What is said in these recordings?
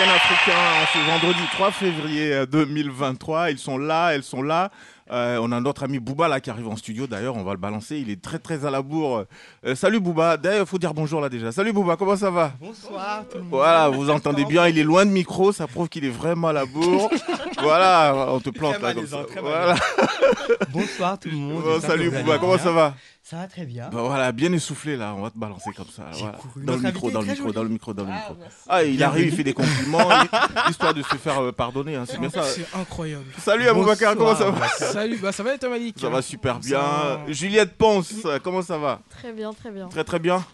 Week-end africain ce vendredi 3 février euh, 2023. Ils sont là, elles sont là. Euh, on a notre ami Booba là qui arrive en studio. D'ailleurs, on va le balancer. Il est très très à la bourre. Euh, salut Booba. D'ailleurs, il faut dire bonjour là déjà. Salut Booba, comment ça va? Bonsoir tout le monde. Voilà, vous entendez bien. Il est loin de micro. Ça prouve qu'il est vraiment à la bourre. voilà, on te plante là comme ça. Voilà. Bonsoir tout le monde. Bon, salut Booba, comment bien. ça va? Ça va très bien. Bah voilà, bien essoufflé là. On va te balancer comme ça. Dans le micro, dans le micro, joli. dans le micro, dans le Ah, micro. Ah, il arrive, il fait des compliments, histoire de se faire euh, pardonner. hein, c'est bien ça. C'est incroyable. Salut Aboubacar, comment ça va Bonsoir. Salut, bah ça va toi Malik Ça va super bien. Juliette Ponce, comment ça va Très bien, très bien. Très très bien.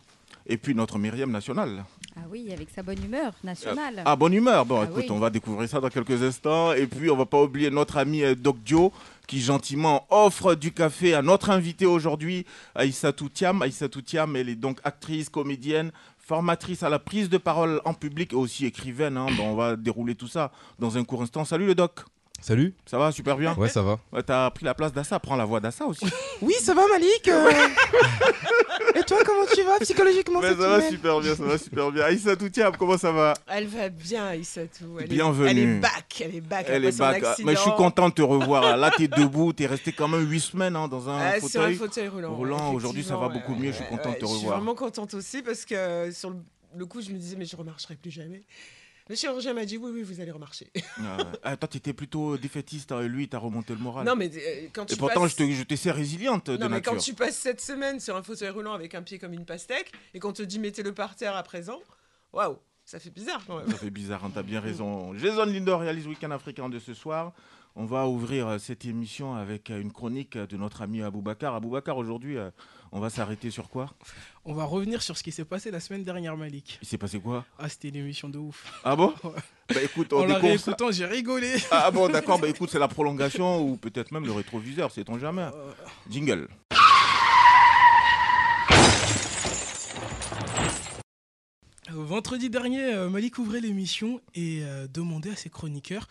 Et puis notre Myriam nationale. Ah oui, avec sa bonne humeur nationale. Ah, bonne humeur. Bon, Ah écoute, oui. on va découvrir ça dans quelques instants. Et puis, on va pas oublier notre ami Doc Dio qui gentiment offre du café à notre invité aujourd'hui, Aïssatou Thiam. Aïssatou Thiam, elle est donc actrice, comédienne, formatrice à la prise de parole en public et aussi écrivaine. hein. On va dérouler tout ça dans un court instant. Salut le Doc. Salut Ça va super bien Ouais, ça va. Ouais, T'as pris la place d'Assa, prends la voix d'Assa aussi. Oui, ça va Malik euh Et toi, comment tu vas psychologiquement Mais cette ça va semaine super bien, ça va super bien. Aïssatou Thiam, comment ça va? Elle va bien, Issatou. Elle Bienvenue. Est, elle est back. Elle est back. Elle après est son back. accident. Mais je suis content de te revoir. Là, t'es debout. T'es resté quand même 8 semaines hein, dans un Ah, sur un fauteuil. fauteuil roulant. Aujourd'hui, ça va effectivement, beaucoup mieux. Je suis content de te Je suis revoir. vraiment contente aussi parce que euh, sur le, le coup, je me disais, mais je remarcherai plus jamais. Le chirurgien m'a dit, oui, oui, vous allez remarcher. Ah. Ah, toi, t'étais plutôt défaitiste. hein, et lui, il t'a remonté le moral. Non, mais euh, quand tu et pourtant, passes... je t'ai résiliente de Non, mais nature. quand tu passes cette semaine sur un fauteuil roulant avec un pied comme une pastèque et qu'on te dit mettez-le par terre à présent, waouh, ça fait bizarre quand même. Ça fait bizarre, hein, t'as bien raison. Jason Lindor réalise Week-end africain de ce soir. On va ouvrir euh, cette émission avec euh, une chronique de notre ami Aboubacar. Aboubacar, aujourd'hui, on va s'arrêter sur quoi? On va revenir sur ce qui s'est passé la semaine dernière Malik. Il s'est passé quoi? Ah, c'était une émission de ouf. Ah bon? Bah écoute, on En la réécoutant, j'ai rigolé. Ah bon, d'accord, bah écoute, c'est la prolongation ou peut-être même le rétroviseur, sait-on jamais. Euh, Jingle. Vendredi dernier, euh, Malik ouvrait l'émission et euh, demandait à ses chroniqueurs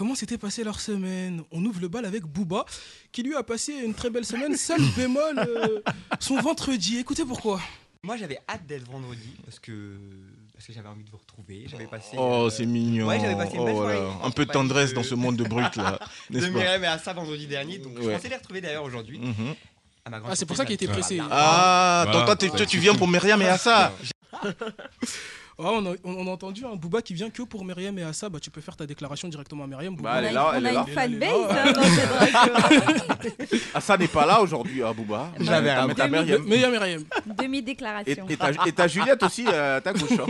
comment s'était passée leur semaine? On ouvre le bal avec Booba, qui lui a passé une très belle semaine, seul bémol, euh, son vendredi. Écoutez pourquoi. Moi j'avais hâte d'être vendredi parce que parce que j'avais envie de vous retrouver. J'avais passé. Oh, euh, c'est mignon. ouais, j'avais passé une belle Oh. Un peu de tendresse dans ce monde de brut là. de Myriam et Assa vendredi dernier, donc je Ouais. pensais les retrouver d'ailleurs aujourd'hui. Mhm. À Ah, c'est pour ça qu'il était pressé. Ah, Voilà. toi, toi, t'es- toi, tu viens pour Myriam et Assa. Ah, on, a, on a entendu un Booba qui vient que pour Myriam et Assa. Bah, tu peux faire ta déclaration directement à Myriam. Booba. Bah, elle est on là, a, elle est là. fanbase hein. Assa n'est pas là aujourd'hui, hein, Booba. J'avais T'as- un Myriam. Myriam. Et, Demi-déclaration. et t'as Juliette aussi euh, à ta gauche. hein.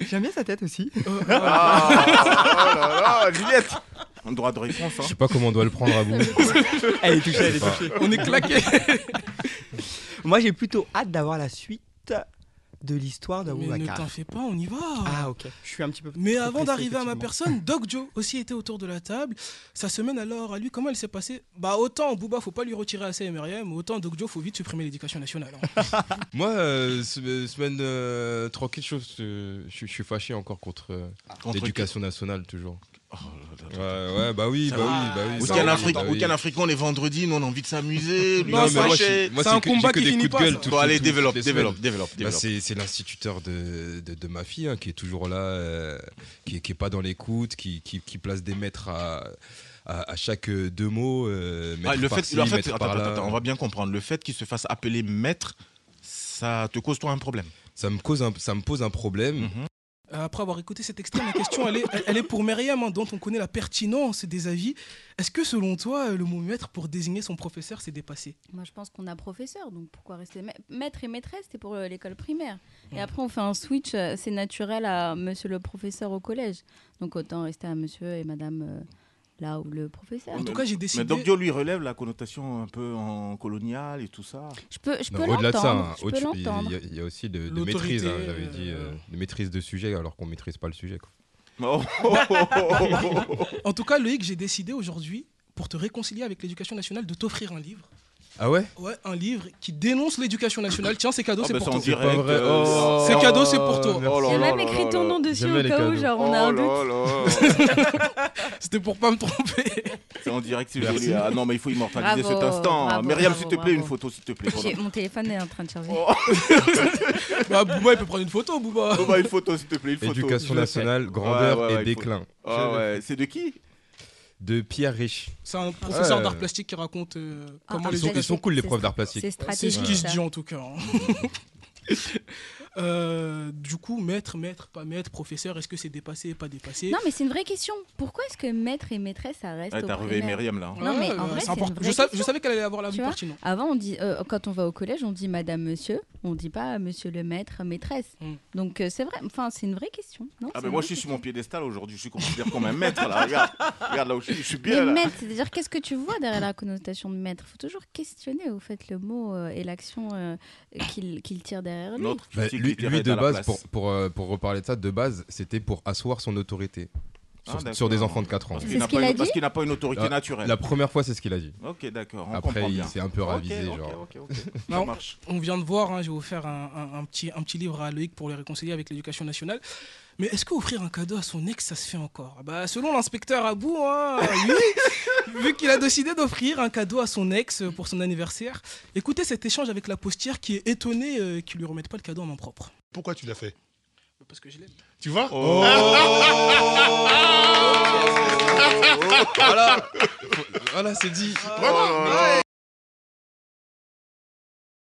J'aime bien sa tête aussi. Euh, euh, Ah, oh là là, Juliette. Un droit de réponse. Je Hein. sais pas comment on doit le prendre à bout. Elle est touchée, elle est Bah, touchée. on est claqué. Moi j'ai plutôt hâte d'avoir la suite de l'histoire Mais ne t'en fais pas, on y va. Ah ok. Je suis un petit peu. Mais avant d'arriver à ma personne, Doc Joe aussi était autour de la table. Sa semaine alors, à lui, comment elle s'est passée? Bah autant Booba, faut pas lui retirer assez MRM, autant Doc Joe, faut vite supprimer l'éducation nationale. hein. Moi, euh, se- semaine euh, tranquille, je, je, je suis fâché encore contre euh, Contre l'éducation nationale, toujours. Oh Ouais, bah oui, bah va. oui, bah oui. Week-end africain, bah africain, on est vendredi, nous on a envie de s'amuser. Non, mais moi, C'est un que- combat qui des finit coups de pas, Bon, allez, développe, développe, développe, Bah, c'est c'est l'instituteur de, de, de ma fille hein, qui est toujours là, euh, qui, qui est pas dans l'écoute, qui, qui, qui place des maîtres à, à, à chaque euh, deux mots. euh, Ah, le fait, en fait, maître attends, par-là. attends, attends, on va bien comprendre. Le fait qu'il se fasse appeler maître, ça te cause toi un problème? ça me cause un, ça me pose un problème. Euh, Après avoir écouté cet extrait, ma question, elle est, elle- elle est pour Myriam, hein, dont on connaît la pertinence des avis. Est-ce que selon toi, le mot maître pour désigner son professeur s'est dépassé? Moi, je pense qu'on a professeur, donc pourquoi rester ma- maître et maîtresse C'est pour euh, l'école primaire. Et après, on fait un switch, euh, c'est naturel à monsieur le professeur au collège. Donc autant rester à monsieur et madame euh, là où le professeur. En tout cas, j'ai Mais décidé. Doc Dio lui relève la connotation un peu en coloniale et tout ça. Je peux, je peux Au-delà de ça, l'entendre. hein, je au- peux il y, l'entendre. a- il y a aussi de, de maîtrise, hein, j'avais dit, euh, euh, de maîtrise de sujet alors qu'on maîtrise pas le sujet. quoi. En tout cas, Loïc, j'ai décidé aujourd'hui, pour te réconcilier avec l'éducation nationale, de t'offrir un livre. Ah ouais Ouais, un livre qui dénonce l'éducation nationale. Tiens, c'est cadeau, Ah c'est bah, pour c'est toi. euh, Oh. C'est cadeau, c'est pour toi. merci. Oh là Il y a là même écrit ton nom dessus au cas où, genre on a un Oh doute. là là. C'était pour pas me tromper. C'est en direct, c'est joli. Ah non, mais il faut immortaliser Bravo, cet instant. bravo, Myriam, s'il te plaît, une photo, s'il te plaît. J'ai- Mon téléphone est en train de charger. Oh, bah, Booba, il peut prendre une photo, Booba. oh, bah, une photo, s'il te plaît, une photo. Éducation nationale, grandeur et déclin. Ah ouais, c'est de qui? De Pierre Rich. C'est un professeur Ouais. d'art plastique qui raconte euh, Ah, comment ah, les Ils sont, c'est- ils sont cool les profs d'art plastique. C'est C'est ce stratégique. qui se ça. dit en tout cas. hein. Euh, du coup, maître, maître, pas maître, professeur, est-ce que c'est dépassé, pas dépassé Non, mais c'est une vraie question. Pourquoi est-ce que maître et maîtresse, ça reste au T'as réveillé primaire Myriam là. Non, mais en vrai, c'est une vraie je, je savais qu'elle allait avoir l'avis Tu vois pertinent. Avant, on dit, euh, quand on va au collège, on dit madame, monsieur. On dit pas monsieur le maître, maîtresse. Mm. Donc euh, c'est vrai, enfin, c'est une vraie question. Non Ah ben une moi je suis sur mon piédestal aujourd'hui, je suis considéré comme un maître là, regarde, regarde là où je suis, je suis bien Mais là. maître, c'est-à-dire qu'est-ce que tu vois derrière la connotation de maître? Il faut toujours questionner au fait le mot euh, et l'action euh, qu'il tire derrière lui. Notre Bah, critique lui, de base, pour, pour, euh, pour reparler de ça, de base, c'était pour asseoir son autorité Ah, sur, sur des enfants de 4 ans. Parce C'est qu'il n'a ce qu'il pas a une- parce dit qu'il n'a pas une autorité La- naturelle. La première fois, c'est ce qu'il a dit. Ok d'accord, on Après, comprend il s'est un peu ravisé. genre. Non. marche. On vient de voir, hein, j'ai offert un, un- un petit, un petit livre à Loïc pour le réconcilier avec l'éducation nationale. Mais est-ce qu'offrir un cadeau à son ex, ça se fait encore Ah bah, Selon l'inspecteur Abou, hein, lui, vu qu'il a décidé d'offrir un cadeau à son ex pour son anniversaire, écoutez cet échange avec la postière qui est étonnée euh, qu'il lui remette pas le cadeau en main propre. Pourquoi tu l'as fait Parce que je l'aime. Tu vois Oh. Voilà, voilà c'est dit.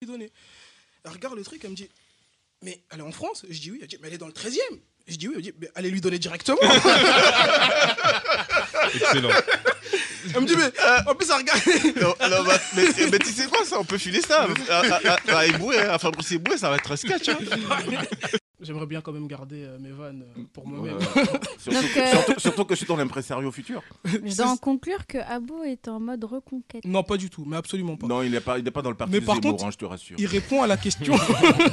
lui donner. Elle regarde le truc, elle me dit Mais elle est en France Je dis oui. Elle dit Mais elle est dans le 13 e Je dis oui. Elle dit Mais allez lui donner directement. Excellent. elle me dit Mais en plus, elle regarde. Non, non, bah, mais, mais tu sais quoi, ça, on peut filer ça. À, à, à, à Eboué, à Fabrice Eboué, ça va être un sketch. Hein. J'aimerais bien quand même garder euh, mes vannes euh, pour moi-même. Ouais. surtout, Donc, euh, surtout- surtout que je suis dans l'impresario futur. Je dois en conclure que Abou est en mode reconquête. Non, pas du tout, mais absolument pas. Non, il n'est pas, il n'est pas dans le parti Mais de par Zemmour, contre, hein, je te rassure. Il répond à la question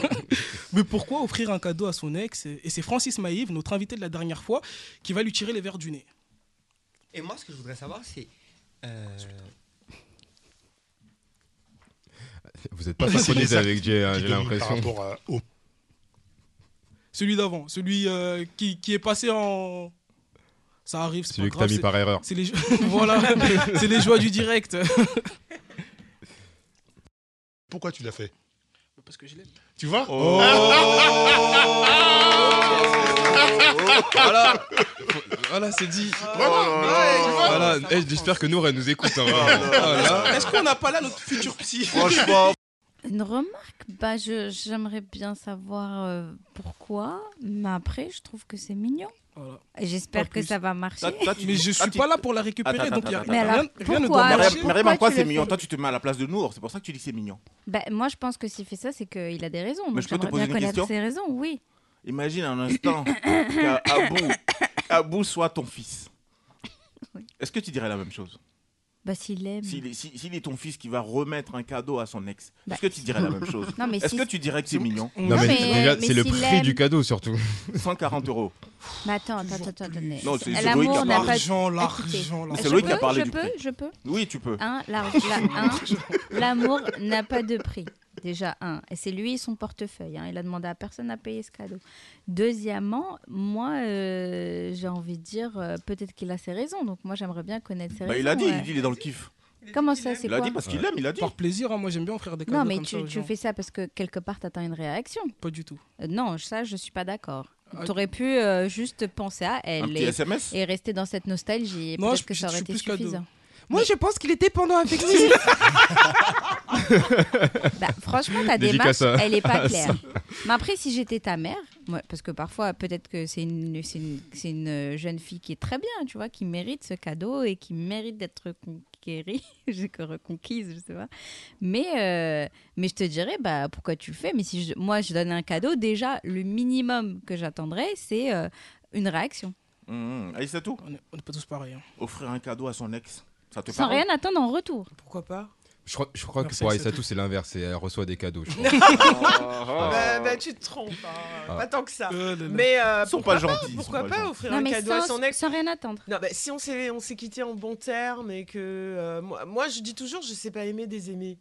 Mais pourquoi offrir un cadeau à son ex Et c'est Francis Maïve, notre invité de la dernière fois, qui va lui tirer les verres du nez. Et moi, ce que je voudrais savoir, c'est. euh, Vous n'êtes pas synchronisé avec Jay, hein, j'ai l'impression. Par rapport à- au Celui d'avant, celui euh, qui, qui est passé en. Ça arrive, c'est pas Celui que t'as mis c'est- par erreur. C'est les, voilà, c'est les joies du direct. Pourquoi tu l'as fait? Parce que je l'aime. Tu vois? Oh. Voilà, voilà c'est dit. Voilà, eh, j'espère que Nour elle nous écoute. hein, vraiment. Voilà. Est-ce qu'on n'a pas là notre futur psy? Franchement, Une remarque? Bah, je- J'aimerais bien savoir euh, pourquoi, mais après, je trouve que c'est mignon. Voilà. J'espère que ça va marcher. Tu- Mais je Ah, suis tu- pas là pour la récupérer, Attends, donc il y a attends, Mais rien, alors, rien ne doit pourquoi marcher. Pourquoi en quoi c'est mignon Toi, tu te mets à la place de Nour, c'est pour ça que tu dis c'est mignon. Bah, moi, je pense que s'il fait ça, c'est qu'il a des raisons. Mais Donc je peux te poser bien une question ses raisons, oui. Imagine un instant qu'Abou Abou soit ton fils. Oui. Est-ce que tu dirais la même chose? Bah, s'il aime. S'il est, si- s'il est ton fils qui va remettre un cadeau à son ex, Bah. est-ce que tu dirais la même chose? Non, mais Est-ce si- que tu dirais que c'est mignon? Non, Non, mais, mais- déjà, mais c'est le s'il prix du cadeau surtout. 140 euros. Mais attends, attends, attends, attends. Non, c'est- c'est Loïc qui L'amour a n'a parlé. pas. L'argent, Écoutez, l'argent, l'argent. C'est je Loïc qui a peux, parlé je du peux, prix. je peux. Oui, tu peux. Un, la- un, l'amour n'a pas de prix. Déjà, un. Et c'est lui et son portefeuille. hein. Il a demandé à personne à payer ce cadeau. Deuxièmement, moi, euh, j'ai envie de dire, euh, peut-être qu'il a ses raisons. Donc, moi, j'aimerais bien connaître ses Bah, raisons. il a dit, ouais. il dit, il est dans le kiff. Comment ça, c'est Il a quoi dit parce qu'il aime, il a dit. Par plaisir, hein, moi j'aime bien offrir des cadeaux Non, mais comme tu, fais ça parce que quelque part, tu attends une réaction. Pas du tout. Euh, non, ça, je suis pas d'accord. Ah, Tu aurais pu euh, juste penser à Un elle petit et, SMS et rester dans cette nostalgie. Peut-être je- que je ça aurait suis été plus cadeau. Moi je pense qu'il est dépendant affectif. Bah, franchement, ta Dédicace démarche, à- elle est pas à claire. Mais après, si j'étais ta mère, moi, parce que parfois, peut-être que c'est une, c'est une, c'est une jeune fille qui est très bien, tu vois, qui mérite ce cadeau et qui mérite d'être reconquérie, j'ai que reconquise, je sais pas. Mais, euh, mais je te dirais, bah, pourquoi tu le fais? Mais si je- moi, je donne un cadeau, déjà, le minimum que j'attendrais, c'est euh, une réaction. Mmh. Aïssatou On n'est on est pas tous pareils. hein. Offrir un cadeau à son ex, ça te Sans parle rien attendre en retour. Pourquoi pas Je crois, je crois que pour Aïssatou. C'est l'inverse. Elle reçoit des cadeaux. je crois. Ah, bah, bah, tu te trompes, hein. Ah. pas tant que ça. Euh, là, là. Mais euh, Ils sont pourquoi pas gentils. ils sont Pourquoi pas pas gentils. offrir Non, un mais cadeau à sans, son ex sans rien attendre. Non, bah, si on s'est on s'est quitté en bon terme et que euh, moi, moi, je dis toujours je sais pas aimer des aimés.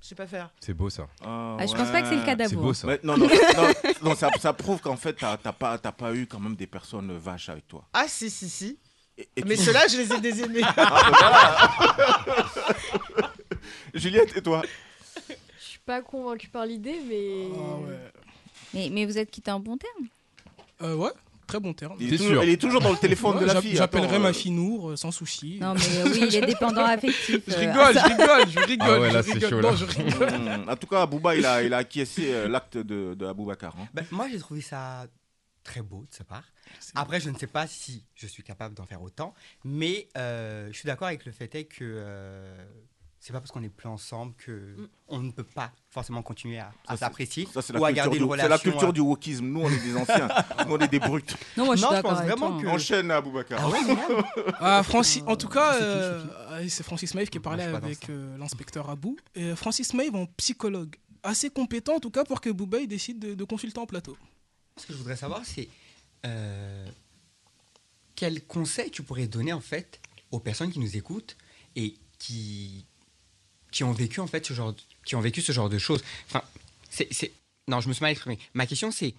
Je sais pas faire. C'est beau ça. Ah, Ah, je pense pas que c'est le cas C'est beau ça. Mais non, non, non, non, ça, ça prouve qu'en fait, t'as t'as pas, t'as pas eu quand même des personnes vaches avec toi. Ah si si si. Et- et Mais tu- ceux-là je les ai désaimés. Ah, ben. Juliette, et toi Je suis pas convaincue par l'idée, mais. Ah ouais. Mais, mais vous êtes quitté en bon terme Euh, ouais, très bon terme. il est, toujours, sûr est toujours dans le téléphone Ouais, de la fille. J'appellerai ma euh, fille Nour euh, sans souci. Non, mais euh, oui, il est dépendant affectif. Je euh, rigole, je rigole, je rigole. Ah ouais, je là, c'est rigole. chaud, Non, là. je rigole. En tout cas, Bouba, il a, il a acquiescé euh, l'acte de, de Aboubacar. hein. Ben, moi, j'ai trouvé ça très beau de sa part. Après, je ne sais pas si je suis capable d'en faire autant, mais euh, je suis d'accord avec le fait est que euh, c'est pas parce qu'on n'est plus ensemble que Mm. on ne peut pas forcément continuer à, s'apprécier Ça, c'est la, ou à culture garder du- une c'est la culture euh, du wokisme. Nous, on est des anciens. Nous, on est des brutes. Non, moi je Non, pense avec vraiment toi, que- hein. Enchaîne, Aboubacar. Ah ouais, Ah, Francis, en tout cas, C'est Francis Maïf qui parlait avec euh, l'inspecteur Abou. Et Francis Maïf en psychologue. Assez compétent en tout cas pour que Boubaï décide de, de consulter en plateau. Ce que je voudrais savoir, c'est euh, quel conseil tu pourrais donner en fait aux personnes qui nous écoutent et qui qui ont vécu en fait ce genre de- qui ont vécu ce genre de choses? Enfin, c'est non, je me suis mal exprimé. Ma question c'est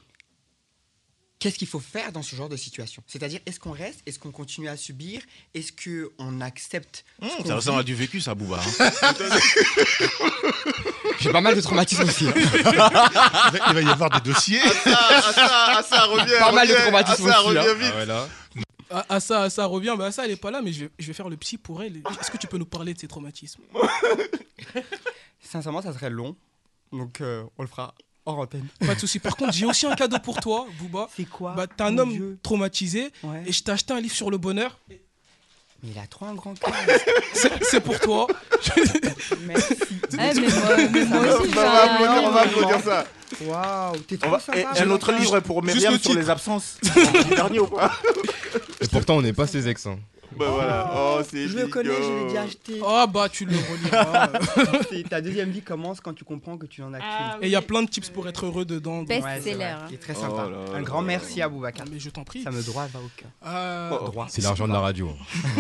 qu'est-ce qu'il faut faire dans ce genre de situation? C'est-à-dire est-ce qu'on reste, est-ce qu'on continue à subir, est-ce que on accepte ce qu'on ça ressemble à du vécu, ça, Bouba. hein. J'ai pas mal de traumatisme aussi. hein. Il va, y avoir des dossiers. Ah, ça, ah, ça revient. Pas mal de Ah, ça aussi, hein. revient vite. Ah ouais, là. Ah, ah, ça, ça revient, bah ça elle est pas là, mais je vais, je vais faire le psy pour elle. Est-ce que tu peux nous parler de ces traumatismes? Sincèrement, ça serait long. Donc euh, on le fera hors antenne. Pas de souci. Par contre, j'ai aussi un cadeau pour toi, Bouba. C'est quoi Bah, t'es un homme Dieu traumatisé Ouais. et je t'ai acheté un livre sur le bonheur. Mais il a trop un grand cœur. C'est pour toi. Merci. Eh, mais moi, mais moi aussi, On va j'ai un- applaudir, on va applaudir ça. Waouh, t'es On trop va- sympa. et un autre livre pour Myriam le sur titre. les absences. Dernier ou pas Et pourtant, on n'est pas ses ex. hein. Bah voilà. Oh, c'est Je le connais, je l'ai déjà acheté. Ah bah tu le reliras. Ta deuxième vie commence quand tu comprends que tu n'en as Ah, qu'une. Et il y a plein de tips pour être heureux dedans. donc- Best Ouais, c'est très Oh sympa. là un grand merci à Boubacar. Mais je t'en prie. Ça me droit va au cœur. Euh, Oh. Droit. C'est l'argent de la radio.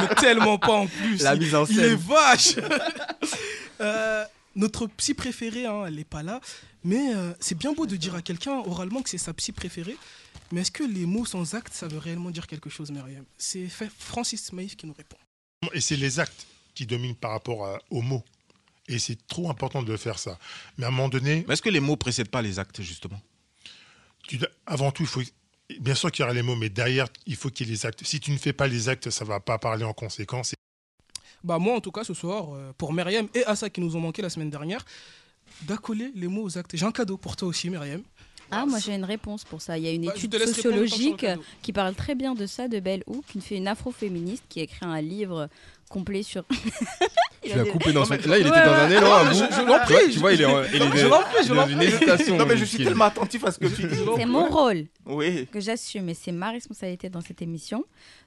mais tellement pas en plus. La mise en Il est scène. vache Euh, Notre psy préférée, hein, elle n'est pas là. Mais euh, c'est bien beau de dire à quelqu'un oralement que c'est sa psy préférée. Mais est-ce que les mots sans acte, ça veut réellement dire quelque chose, Myriam? C'est Francis Maïf qui nous répond. Et c'est les actes qui dominent par rapport à- aux mots. Et c'est trop important de faire ça. Mais à un moment donné, Mais est-ce que les mots précèdent pas les actes, justement? Tu avant tout, il faut. Bien sûr qu'il y aura les mots, mais derrière, il faut qu'il y ait les actes. Si tu ne fais pas les actes, ça va pas parler en conséquence. Bah moi, en tout cas, ce soir, euh, pour Myriam et Assa qui nous ont manqué la semaine dernière, d'accoler les mots aux actes. J'ai un cadeau pour toi aussi, Myriam. Ah, moi j'ai une réponse pour ça. Il y a une Bah, étude sociologique qui parle très bien de ça, de Belle Hook, une, fait une afroféministe qui a écrit un livre complet sur. Il Tu a l'as coupé dans son. Là, il était dans un élan à Je- bout. je l'en Tu vois- prie, Tu vois, il est dans une hésitation. Non, mais je suis tellement attentif à ce que tu dis. C'est mon rôle Oui. que j'assume et c'est ma responsabilité dans cette émission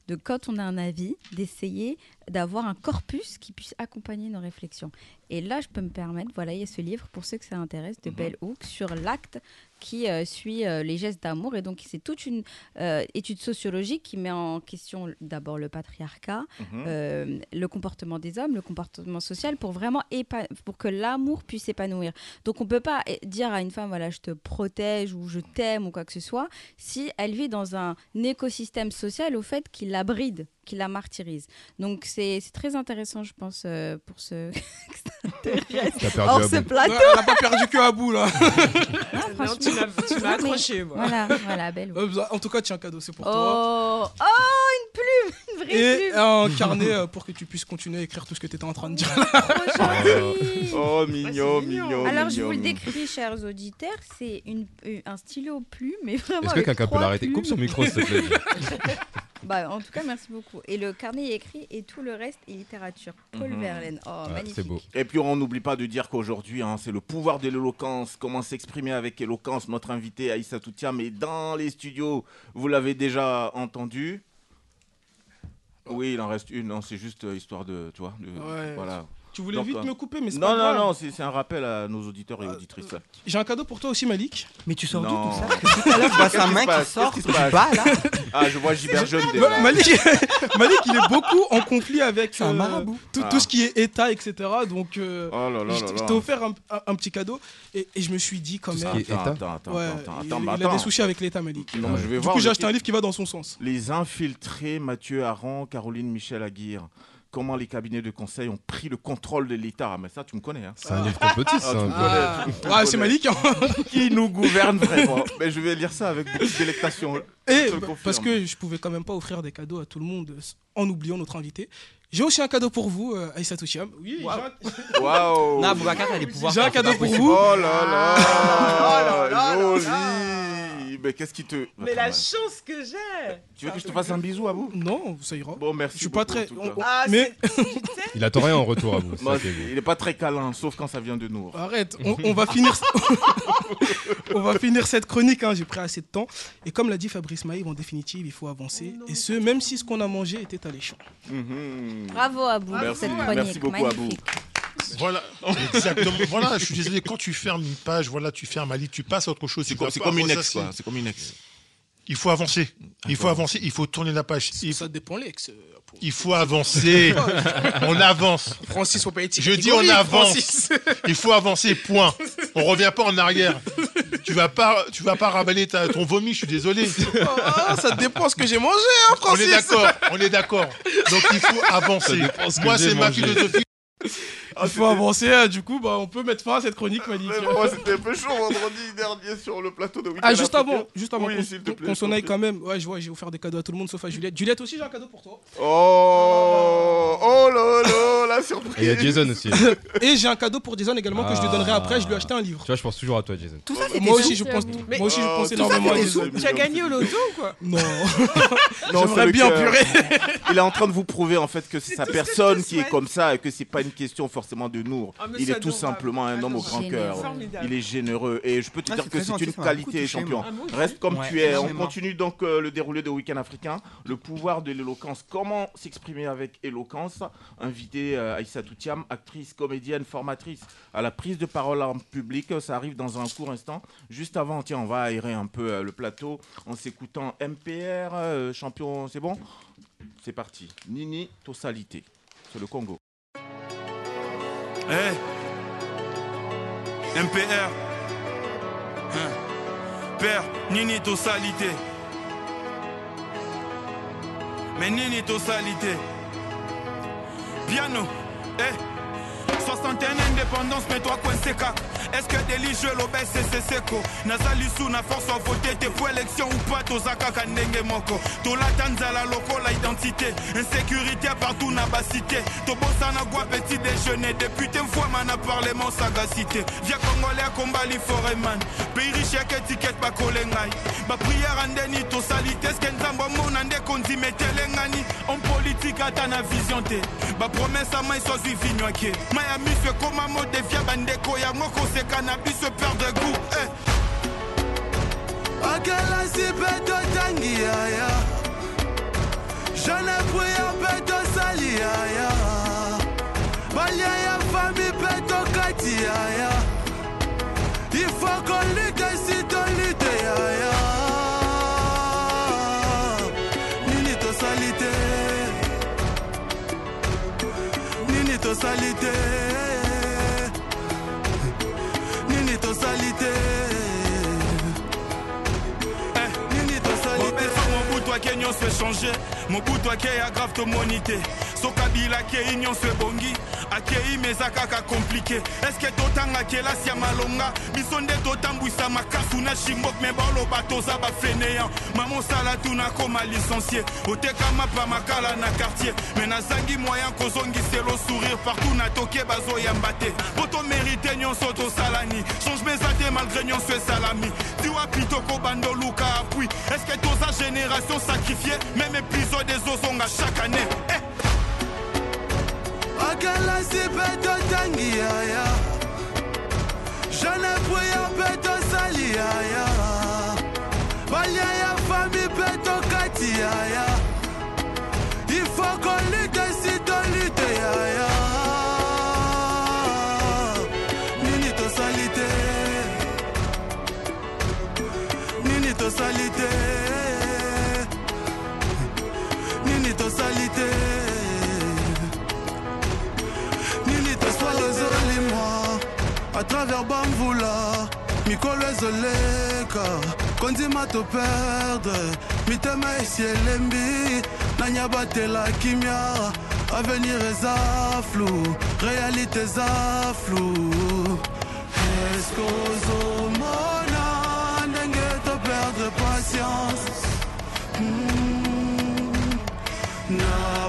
de quand on a un avis d'essayer d'avoir un corpus qui puisse accompagner nos réflexions. Et là, je peux me permettre, voilà, il y a ce livre pour ceux que ça intéresse de Mhm. Bell Hook sur l'acte qui euh, suit euh, les gestes d'amour. Et donc, c'est toute une euh, étude sociologique qui met en question d'abord le patriarcat, Mhm. le comportement des hommes, le comportement social, pour vraiment pour que l'amour puisse s'épanouir. Donc on peut pas eh, dire à une femme voilà je te protège ou je t'aime ou quoi que ce soit si elle vit dans un écosystème social au fait qui la bride, qui la martyrise. Donc c'est très intéressant je pense euh, pour ce hors ce bout. plateau. Ouais, elle a pas perdu que à bout là. Non, Non, franchement. tu mais- accroché, moi. Voilà, voilà, belle. Euh, bah, en tout cas, tiens, cadeau, c'est pour toi. Oh, oh, une plume, une vraie Et plume. un carnet euh, pour que tu puisses continuer à écrire tout ce que tu étais en train de dire. Trop gentil. Oh, mignon, mignon. mignon. Alors, je vous le décris, chers auditeurs, c'est une, un stylo plume, mais vraiment. Est-ce que quelqu'un peut l'arrêter? Coupe son micro, s'il te plaît. Bah, en tout cas, merci beaucoup. Et le carnet est écrit et tout le reste est littérature. Paul Mhm. Verlaine. Oh, magnifique. Et puis on n'oublie pas de dire qu'aujourd'hui, hein, c'est le pouvoir de l'éloquence. Comment s'exprimer avec éloquence Notre invité Aïssa Toutiam est dans les studios. Vous l'avez déjà entendu. Oui, il en reste une. Non, c'est juste euh, histoire de, tu vois, de- Ouais. voilà. Tu voulais Donc, vite euh, me couper, mais c'est non, pas non, grave. non, c'est c'est un rappel à nos auditeurs et auditrices. J'ai un cadeau pour toi aussi, Malik. Mais tu sors d'où, tout ça Parce que tout à l'heure, je vois Qu'est-ce sa qui main qui passe sort Qu'est-ce du qui se passe bas, là. Ah, je vois Gilbert Jeune Ma- déjà. Malik, Malik, il est beaucoup en conflit avec un euh, marabout. tout, Ah. tout ce qui est État, etc. Donc, euh, Oh là là je t- t'ai offert un, un- un petit cadeau et, et je me suis dit quand même. Attends, attends, attends, Ouais, attends, il, attends, il a des attends. soucis avec l'État, Malik. Non, je vais du voir coup, j'ai le- acheté un livre qui va dans son sens. Les infiltrés, Mathieu Aran, Caroline Michel Aguirre. Comment les cabinets de conseil ont pris le contrôle de l'État. Mais ça, tu me connais. Hein. C'est un livre complotiste, ça. Ah, ouais, c'est. Malik. hein. Qui nous gouverne vraiment Mais je vais lire ça avec beaucoup de délectation. Et le bah, parce que je pouvais quand même pas offrir des cadeaux à tout le monde en oubliant notre invité. J'ai aussi un cadeau pour vous, euh, Aïssa Touchiam. Oui, j'ai un- Waouh Non, Boubacar, pouvoirs. J'ai un cadeau pour vous. Oh là là, là là Joli là Mais qu'est-ce qui te... Mais la chance que j'ai Tu veux que je te fasse un bisou à vous Non, ça ira. Bon, merci. Je suis pas très. Ah, mais Il attend rien en retour à vous. il est pas très câlin, sauf quand ça vient de nous. arrête, on, on va finir. on va finir cette chronique. hein, J'ai pris assez de temps. Et comme l'a dit Fabrice Maïv, en définitive, il faut avancer. Et ce, même si ce qu'on a mangé était alléchant. Mhm. Bravo à vous pour cette chronique. merci beaucoup à vous. magnifique. Voilà, exactement. voilà, je suis désolé, quand tu fermes une page, voilà, tu fermes un livre, tu passes à autre chose. C'est comme, comme une ex, quoi. C'est comme une ex. Il faut avancer. Il faut avancer, il faut tourner la page. Il, Ça dépend l'ex. Il faut avancer. on avance. Francis, Je dis on avance. Francis. Il faut avancer, point. On revient pas en arrière. Tu vas pas, tu vas pas ravaler ta- ton vomi, je suis désolé. Ah, ça dépend ce que j'ai mangé, hein, On Francis. est d'accord, on est d'accord. Donc il faut avancer. Moi, c'est ma mangé. Il faut avancer. hein, Du coup, bah, on peut mettre fin à cette chronique, Malik. Moi, c'était un peu chaud vendredi dernier sur le plateau de Week-end Ah, juste avant, juste avant qu'on- s'en aille quand même. Ouais, je vois, j'ai offert des cadeaux à tout le monde sauf à Juliette. Juliette aussi, j'ai un cadeau pour toi. Oh, oh là là, la surprise. Et il y a Jason aussi. Et j'ai un cadeau pour Jason également que je lui donnerai Ah. après. Je lui ai acheté un livre. Tu vois, je pense toujours à toi, Jason. Tout ça, c'était Moi aussi, je pense, Mais- moi aussi, je pense énormément à Jason. Tu as gagné au loto ou quoi? Non, Non, j'aimerais c'est bien purée. Il est en train de vous prouver en fait que c'est sa personne qui est comme ça et que c'est pas une question forcément de nous. Ah, Il c'est est tout simplement un homme au grand cœur. Il est généreux et je peux te Ah, dire c'est que c'est une qualité, champion. Ah. Reste comme tu es. On continue donc euh, le déroulé de Week-end africain. Le pouvoir de l'éloquence. Comment s'exprimer avec éloquence? Invité euh, Aïssa Toutiam, actrice, comédienne, formatrice à la prise de parole en public. Ça arrive dans un court instant. Juste avant, tiens, on va aérer un peu euh, le plateau en s'écoutant MPR, euh, champion, c'est bon? C'est parti. Nini Tossalité. C'est le Congo. Hey. MPR. Hein. Père, Nini Tossalité. Mais Nini Tossalité. Piano. Eh. 61 indépendance, mais toi coincé. Est-ce que délit je l'obèse c'est seco nazali sous na force à voter t'es pour élection ou pas tozaka kandenge moko. Tolata nzala lokola identité. Insécurité partout na basité tobosana gwa petit déjeuner. Député mfwama na parlement sagacité. Via congolais akombali foreman pays riche yake étiquette bakole ngai bapriere andeni tosali te eske nzambe amona nde konzimetele ngani homme politique ata na vision te bapromese amai sozwi vinywake mai ya miso ekoma modefia bandeko. Yango koseka na biso perdre goût eh. bakelasi mpe totangi yaya jeune priere mpe tosali yaya balia ya fami mpe tokati yaya ifo kolute si tolute yaya nini tosali te nini tosali te ake nyonso echange mobutu ake ya grave tomoni te sokabila akei nyonso ebongi akei me eza kaka komplike. Eske totanga kelasi ya malonga biso nde totambwisa makasu na shimbok me baloba toza bafeneyan mama osala tu nakoma licencie oteka mapa makala na quartier. Me nazangi moyen kozongiselo sourire partout na toke bazoyamba te mpo tomerite nyonso tosalani changement eza te malgré nyonso esalami tiwapi tokobanda oluka apui eske toza génération sacrifié même épisode ezozonga chaque année. Eh. akelasi mpe totangi yaya jeune puya mpe tosali yaya balia ya fami mpe tokati yaya ifo kolute si tolute yaya nini tosali te nini tosali te à travers bamvula mikolo ezoleka kondima toperdre mitema esi elembi nanya batela kimia avenir eza flou réalité eza flou eske ozomona ndenge toperdre patience? Hmm. na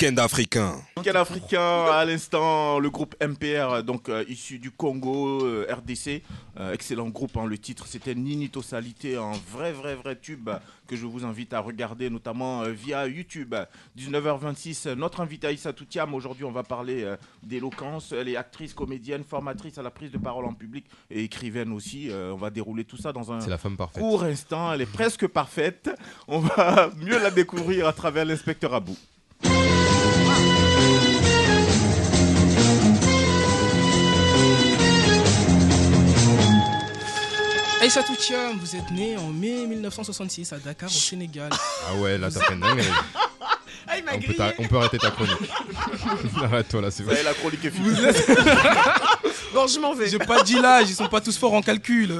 Week-end africain. Week-end africain, à l'instant, le groupe MPR, donc euh, issu du Congo, euh, RDC. Euh, excellent groupe, hein, le titre c'était Nini Tosalité, un vrai, vrai, vrai tube que je vous invite à regarder, notamment euh, via YouTube. 19h26, notre invité Aïssa Toutiam. Aujourd'hui, on va parler euh, d'éloquence. Elle est actrice, comédienne, formatrice à la prise de parole en public et écrivaine aussi. Euh, on va dérouler tout ça dans un C'est la femme parfaite. court instant. Elle est presque parfaite. On va mieux la découvrir à travers l'inspecteur Abou. Aïssa Toutiam, vous êtes né en mai 1966 à Dakar, au Sénégal. Ah ouais, là t'as fait une dinguerie. Ah, il m'a on, peut on peut arrêter ta chronique. Arrête-toi là, c'est Ça y est, la chronique est Vous finie. êtes- Bon, je m'en vais. J'ai pas dit l'âge, ils sont pas tous forts en calcul.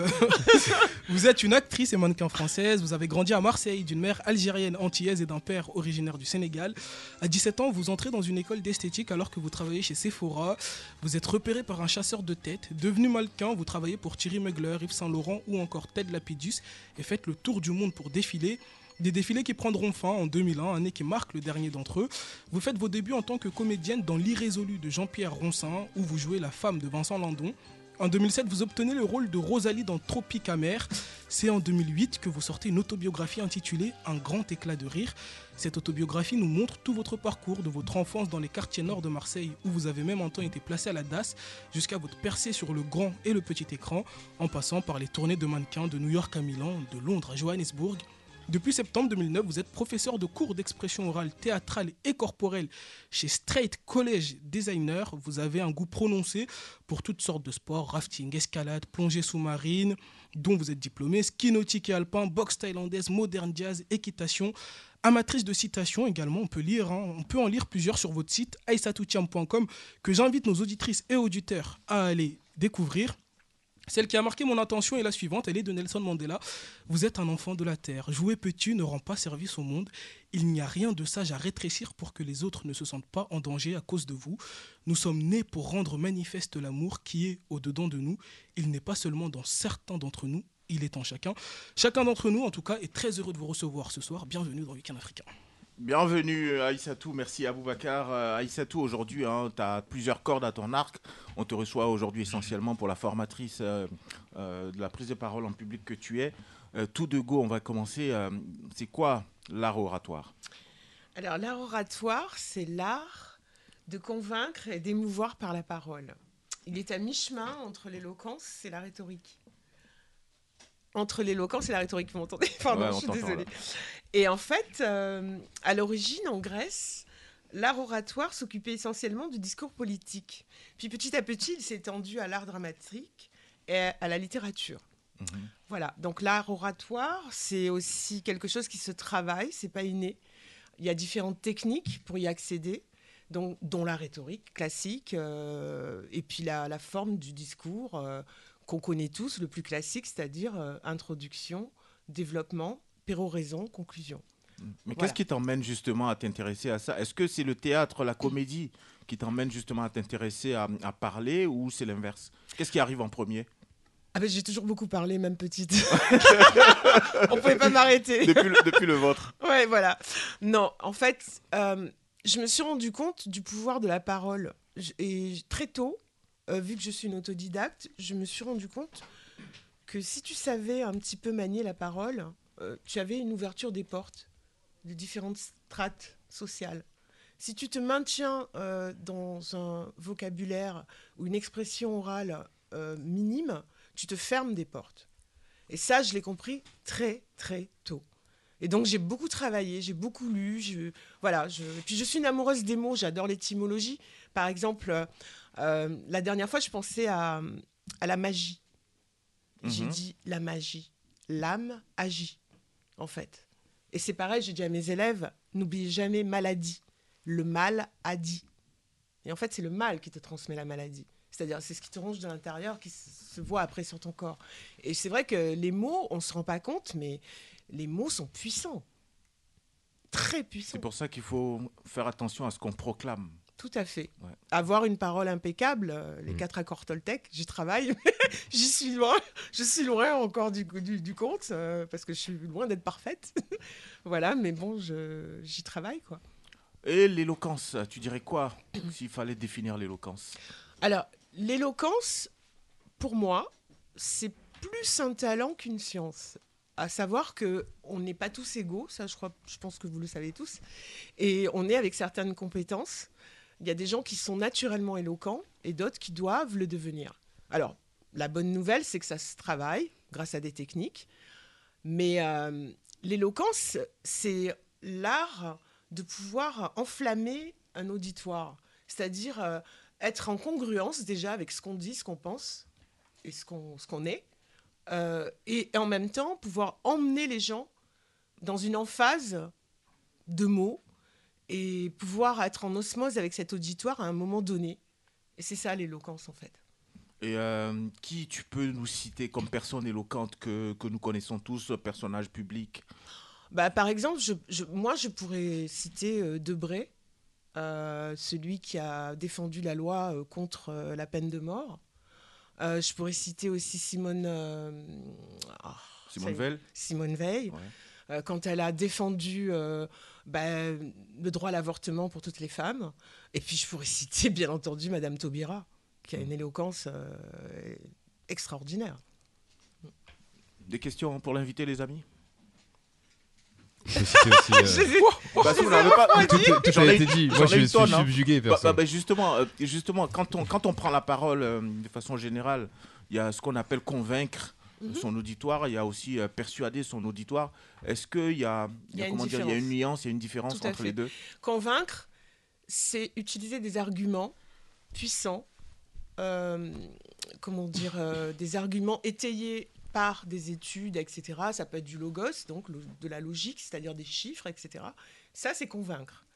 vous êtes une actrice et mannequin française. Vous avez grandi à Marseille d'une mère algérienne antillaise et d'un père originaire du Sénégal. À 17 ans, vous entrez dans une école d'esthétique alors que vous travaillez chez Sephora. Vous êtes repéré par un chasseur de tête. Devenu mannequin, vous travaillez pour Thierry Mugler, Yves Saint Laurent ou encore Ted Lapidus et faites le tour du monde pour défiler. Des défilés qui prendront fin en 2001, année qui marque le dernier d'entre eux. Vous faites vos débuts en tant que comédienne dans L'Irrésolu de Jean-Pierre Ronsin, où vous jouez la femme de Vincent Landon. En 2007, vous obtenez le rôle de Rosalie dans Tropique amer. C'est en 2008 que vous sortez une autobiographie intitulée Un grand éclat de rire. Cette autobiographie nous montre tout votre parcours de votre enfance dans les quartiers nord de Marseille, où vous avez même un temps été placé à la DAS, jusqu'à votre percée sur le grand et le petit écran, en passant par les tournées de mannequins de New York à Milan, de Londres à Johannesburg. Depuis septembre 2009, vous êtes professeur de cours d'expression orale théâtrale et corporelle chez Straight College Designer. Vous avez un goût prononcé pour toutes sortes de sports, rafting, escalade, plongée sous-marine, dont vous êtes diplômé, ski nautique et alpin, boxe thaïlandaise, moderne jazz, équitation. Amatrice de citations également, on peut lire, hein, on peut en lire plusieurs sur votre site aissatoutiam.com que j'invite nos auditrices et auditeurs à aller découvrir. Celle qui a marqué mon attention est la suivante, elle est de Nelson Mandela. Vous êtes un enfant de la terre. Jouer petit ne rend pas service au monde. Il n'y a rien de sage à rétrécir pour que les autres ne se sentent pas en danger à cause de vous. Nous sommes nés pour rendre manifeste l'amour qui est au-dedans de nous. Il n'est pas seulement dans certains d'entre nous, il est en chacun. Chacun d'entre nous, en tout cas, est très heureux de vous recevoir ce soir. Bienvenue dans Week-end Africain. Bienvenue Aïssatou, merci Aboubacar. Euh, Aïssatou, aujourd'hui, tu as plusieurs cordes à ton arc. On te reçoit aujourd'hui essentiellement pour la formatrice euh, euh, de la prise de parole en public que tu es. Euh, tout de go, on va commencer. euh, c'est quoi l'art oratoire? Alors, l'art oratoire, c'est l'art de convaincre et d'émouvoir par la parole. Il est à mi-chemin entre l'éloquence et la rhétorique. Entre l'éloquence et la rhétorique, vous m'entendez Pardon, Ouais, je suis désolée. là. Et en fait, euh, à l'origine, en Grèce, l'art oratoire s'occupait essentiellement du discours politique. Puis petit à petit, il s'est étendu à l'art dramatique et à la littérature. Voilà, donc l'art oratoire, c'est aussi quelque chose qui se travaille, c'est pas inné. Il y a différentes techniques pour y accéder, dont, dont la rhétorique classique, euh, et puis la, la forme du discours euh, qu'on connaît tous, le plus classique, c'est-à-dire euh, introduction, développement, péroraison, conclusion. Mais Voilà. qu'est-ce qui t'emmène justement à t'intéresser à ça? Est-ce que c'est le théâtre, la comédie qui t'emmène justement à t'intéresser à, à parler ou c'est l'inverse? Qu'est-ce qui arrive en premier? Ah ben j'ai toujours beaucoup parlé, même petite. On pouvait pas m'arrêter. depuis, le, depuis le vôtre. Ouais, voilà. Non, en fait, euh, je me suis rendu compte du pouvoir de la parole. Et très tôt, euh, vu que je suis une autodidacte, je me suis rendu compte que si tu savais un petit peu manier la parole, euh, tu avais une ouverture des portes de différentes strates sociales. Si tu te maintiens euh, dans un vocabulaire ou une expression orale minime, tu te fermes des portes. Et ça, je l'ai compris très, très tôt. Et donc, j'ai beaucoup travaillé, j'ai beaucoup lu. Voilà, et puis, je suis une amoureuse des mots, j'adore l'étymologie. Par exemple, euh, la dernière fois, je pensais à, à la magie. J'ai Mhm. dit la magie. L'âme agit, en fait. Et c'est pareil, j'ai dit à mes élèves, n'oubliez jamais maladie. Le mal a dit. Et en fait, c'est le mal qui te transmet la maladie. C'est-à-dire, c'est ce qui te ronge de l'intérieur qui se voit après sur ton corps. Et c'est vrai que les mots, on ne se rend pas compte, mais les mots sont puissants. Très puissants. C'est pour ça qu'il faut faire attention à ce qu'on proclame. Tout à fait. Ouais. Avoir une parole impeccable, euh, Mm. les quatre accords Toltec, j'y travaille. j'y suis loin. Je suis loin encore du, du, du compte, euh, parce que je suis loin d'être parfaite. voilà, mais bon, j'y travaille, quoi. Et l'éloquence, tu dirais quoi s'il fallait définir l'éloquence? Alors, l'éloquence, pour moi, c'est plus un talent qu'une science. À savoir que on n'est pas tous égaux, ça je crois, je pense que vous le savez tous, et on est avec certaines compétences. Il y a des gens qui sont naturellement éloquents et d'autres qui doivent le devenir. Alors, la bonne nouvelle, c'est que ça se travaille grâce à des techniques, mais euh, l'éloquence, c'est l'art de pouvoir enflammer un auditoire, c'est-à-dire euh, être en congruence déjà avec ce qu'on dit, ce qu'on pense et ce qu'on est, euh, et en même temps pouvoir emmener les gens dans une emphase de mots et pouvoir être en osmose avec cet auditoire à un moment donné. Et c'est ça l'éloquence en fait. Et euh, qui tu peux nous citer comme personne éloquente que, que nous connaissons tous, personnage public? Bah, par exemple, je, je- moi, je pourrais citer euh, Debré, euh, celui qui a défendu la loi euh, contre la peine de mort. Je pourrais citer aussi Simone, ah, Simone Veil. Simone Veil, Ouais. Euh, quand elle a défendu euh, bah, le droit à l'avortement pour toutes les femmes. Et puis, je pourrais citer, bien entendu, Madame Taubira, qui a une éloquence euh, extraordinaire. Des questions pour l'invité, les amis? Je aussi, euh, pas quoi Tout- a été dit. Moi, je suis tonne, hein. subjugué, Bah, bah, bah, justement, euh, justement quand, on, quand on prend la parole euh, de façon générale, il y a ce qu'on appelle convaincre Mhm. son auditoire, il y a aussi euh, persuader son auditoire. Est-ce qu'il y a, il y a une comment dire, il y a une nuance, il y a une différence entre les deux? Convaincre, c'est utiliser des arguments puissants, euh, comment dire, euh, des arguments étayés par des études, etc. Ça peut être du logos, donc de la logique, c'est-à-dire des chiffres, etc. Ça, c'est convaincre.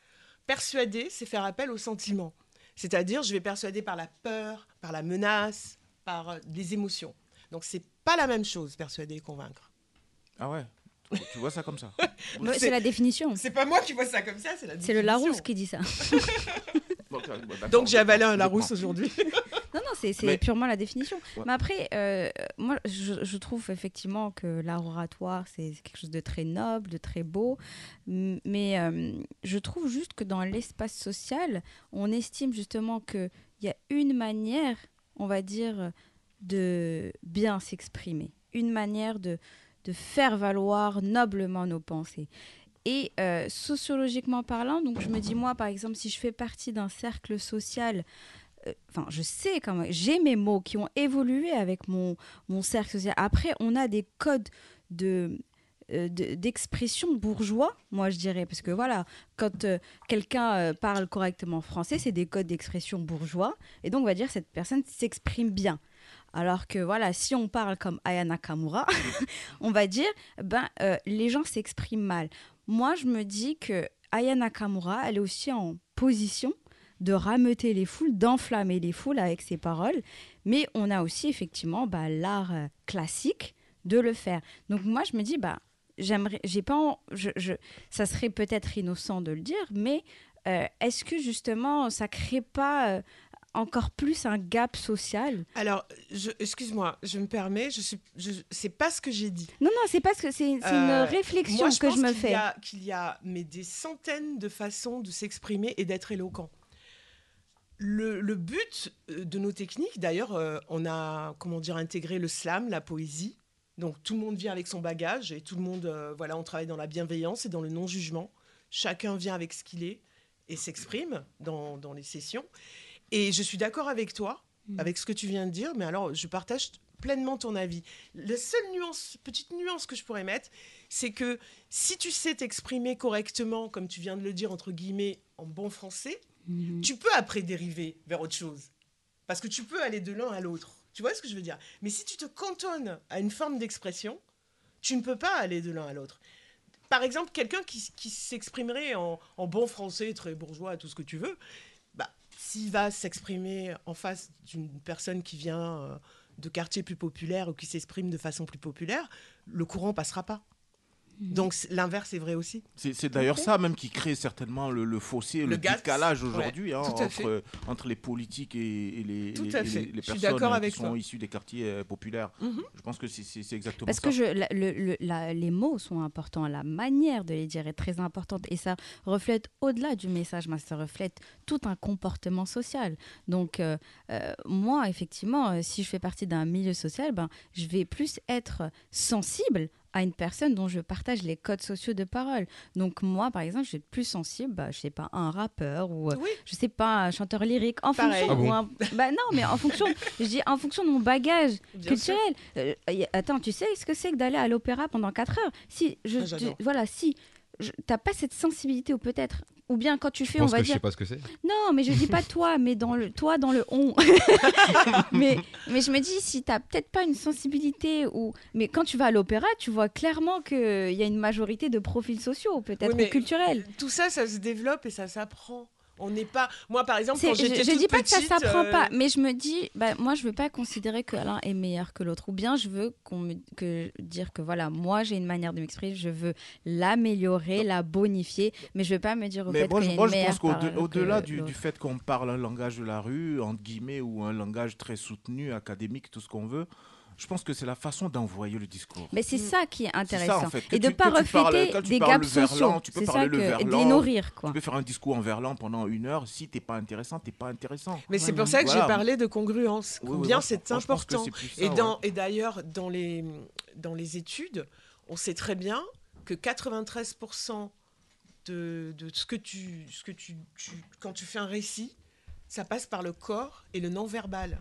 Persuader, c'est faire appel au sentiment. C'est-à-dire, je vais persuader par la peur, par la menace, par des émotions. Donc, c'est pas la même chose, persuader et convaincre. Ah ouais tu, vois ça comme ça c'est la définition. C'est pas moi qui vois ça comme ça, c'est la C'est le. Larousse qui dit ça. Donc, j'ai avalé un Larousse aujourd'hui. Non, non, c'est Mais- purement la définition. Ouais. Mais après, euh, moi, je, je trouve effectivement que l'art oratoire, c'est quelque chose de très noble, de très beau. Mais euh, je trouve juste que dans l'espace social, on estime justement qu'il y a une manière, on va dire, de bien s'exprimer. Une manière de, de faire valoir noblement nos pensées. Et euh, sociologiquement parlant, donc je me dis, moi, par exemple, si je fais partie d'un cercle social euh, enfin, je sais même, j'ai mes mots qui ont évolué avec mon, mon cercle social. Après, on a des codes de euh, de- d'expression bourgeois, moi je dirais, parce que voilà, quand quelqu'un parle correctement français, c'est des codes d'expression bourgeois, et donc on va dire cette personne s'exprime bien. Alors que voilà, si on parle comme Aya Nakamura, on va dire, ben euh, les gens s'expriment mal. Moi, je me dis que Aya Nakamura, elle est aussi en position de rameuter les foules, d'enflammer les foules avec ses paroles. Mais on a aussi effectivement bah, l'art euh, classique de le faire. Donc moi, je me dis, bah, j'aimerais, j'ai pas, ça serait peut-être innocent de le dire, mais euh, est-ce que justement, ça crée pas encore plus un gap social Alors, je- excuse-moi, je me permets, je suis, je, c'est pas ce que j'ai dit. Non, non, c'est parce que c'est, c'est Euh, une réflexion moi, que pense je me fais. Qu'il y a mais des centaines de façons de s'exprimer et d'être éloquent. Le, le but euh, de nos techniques, d'ailleurs, euh, on a comment dire intégré le slam, la poésie. Donc tout le monde vient avec son bagage et tout le monde, euh, voilà, on travaille dans la bienveillance et dans le non-jugement. Chacun vient avec ce qu'il est et s'exprime dans, dans les sessions. Et je suis d'accord avec toi, avec ce que tu viens de dire, mais alors je partage pleinement ton avis. La seule nuance, petite nuance que je pourrais mettre, c'est que si tu sais t'exprimer correctement, comme tu viens de le dire, entre guillemets, en bon français, tu peux après dériver vers autre chose. Parce que tu peux aller de l'un à l'autre. Tu vois ce que je veux dire? Mais si tu te cantonnes à une forme d'expression, tu ne peux pas aller de l'un à l'autre. Par exemple, quelqu'un qui, qui s'exprimerait en, en bon français, très bourgeois, tout ce que tu veux, s'il va s'exprimer en face d'une personne qui vient euh, de quartiers plus populaires ou qui s'exprime de façon plus populaire, le courant passera pas. Donc c- l'inverse est vrai aussi. C'est d'ailleurs ça même qui crée certainement le, le fossé, le, Le gap, décalage ouais, aujourd'hui hein, entre, entre les politiques et, et les, Tout les- à et fait. les- les Je suis personnes avec qui sont toi. issues des quartiers euh, populaires. Mhm. Je pense que c'est- exactement Parce ça. que je, la- le- le- la- les mots sont importants, la manière de les dire est très importante et ça reflète au-delà du message, mais ça reflète tout un comportement social. Donc euh, euh, moi, effectivement, si je fais partie d'un milieu social, ben, je vais plus être sensible à une personne dont je partage les codes sociaux de parole. Donc moi, par exemple, je être plus sensible, bah, je sais pas, à un rappeur ou euh, je sais pas, un chanteur lyrique, en Pareil. fonction. Ah ou bon un- bah non, mais en fonction, je dis en fonction de mon bagage Bien culturel. Euh, attends, tu sais ce que c'est que d'aller à l'opéra pendant 4 heures? Si je, Ah, tu- voilà, si t'as pas cette sensibilité ou peut-être, ou bien quand tu Je fais, on va que je dire. sais pas ce que c'est. Non, mais je dis pas toi, mais dans le toi dans le on. mais mais je me dis si t'as peut-être pas une sensibilité ou mais quand tu vas à l'opéra, tu vois clairement que il y a une majorité de profils sociaux, peut-être Oui, mais ou culturels. Tout ça, ça se développe et ça s'apprend. On n'est pas. Moi, par exemple, quand je, j'étais je toute dis pas que ça s'apprend euh, pas, mais je me dis, bah, moi, je veux pas considérer que l'un est meilleur que l'autre, ou bien je veux qu'on me, que dire que voilà, moi, j'ai une manière de m'exprimer, je veux l'améliorer, la bonifier, mais je veux pas me dire au Mais fait moi, je, moi, je pense qu'au-de- parole au-delà que du, l'autre. du fait qu'on parle un langage de la rue, entre guillemets, ou un langage très soutenu, académique, tout ce qu'on veut, je pense que c'est la façon d'envoyer le discours. Mais c'est ça qui est ça, intéressant, en fait. Que et de tu- pas tu parles- refléter tu des gaps sociaux. Tu peux C'est parler ça le que et de verlan, les nourrir, quoi. Tu peux faire un discours en verlan pendant une heure. Si t'es pas intéressant, t'es pas intéressant. Mais c'est pour ça que Voilà. j'ai parlé de congruence. Oui, oui, Combien c'est important. ça, et dans- ouais. et d'ailleurs, dans les, dans les études, on sait très bien que 93% de, de ce que, tu, ce que tu, tu- Quand tu fais un récit, ça passe par le corps et le non-verbal.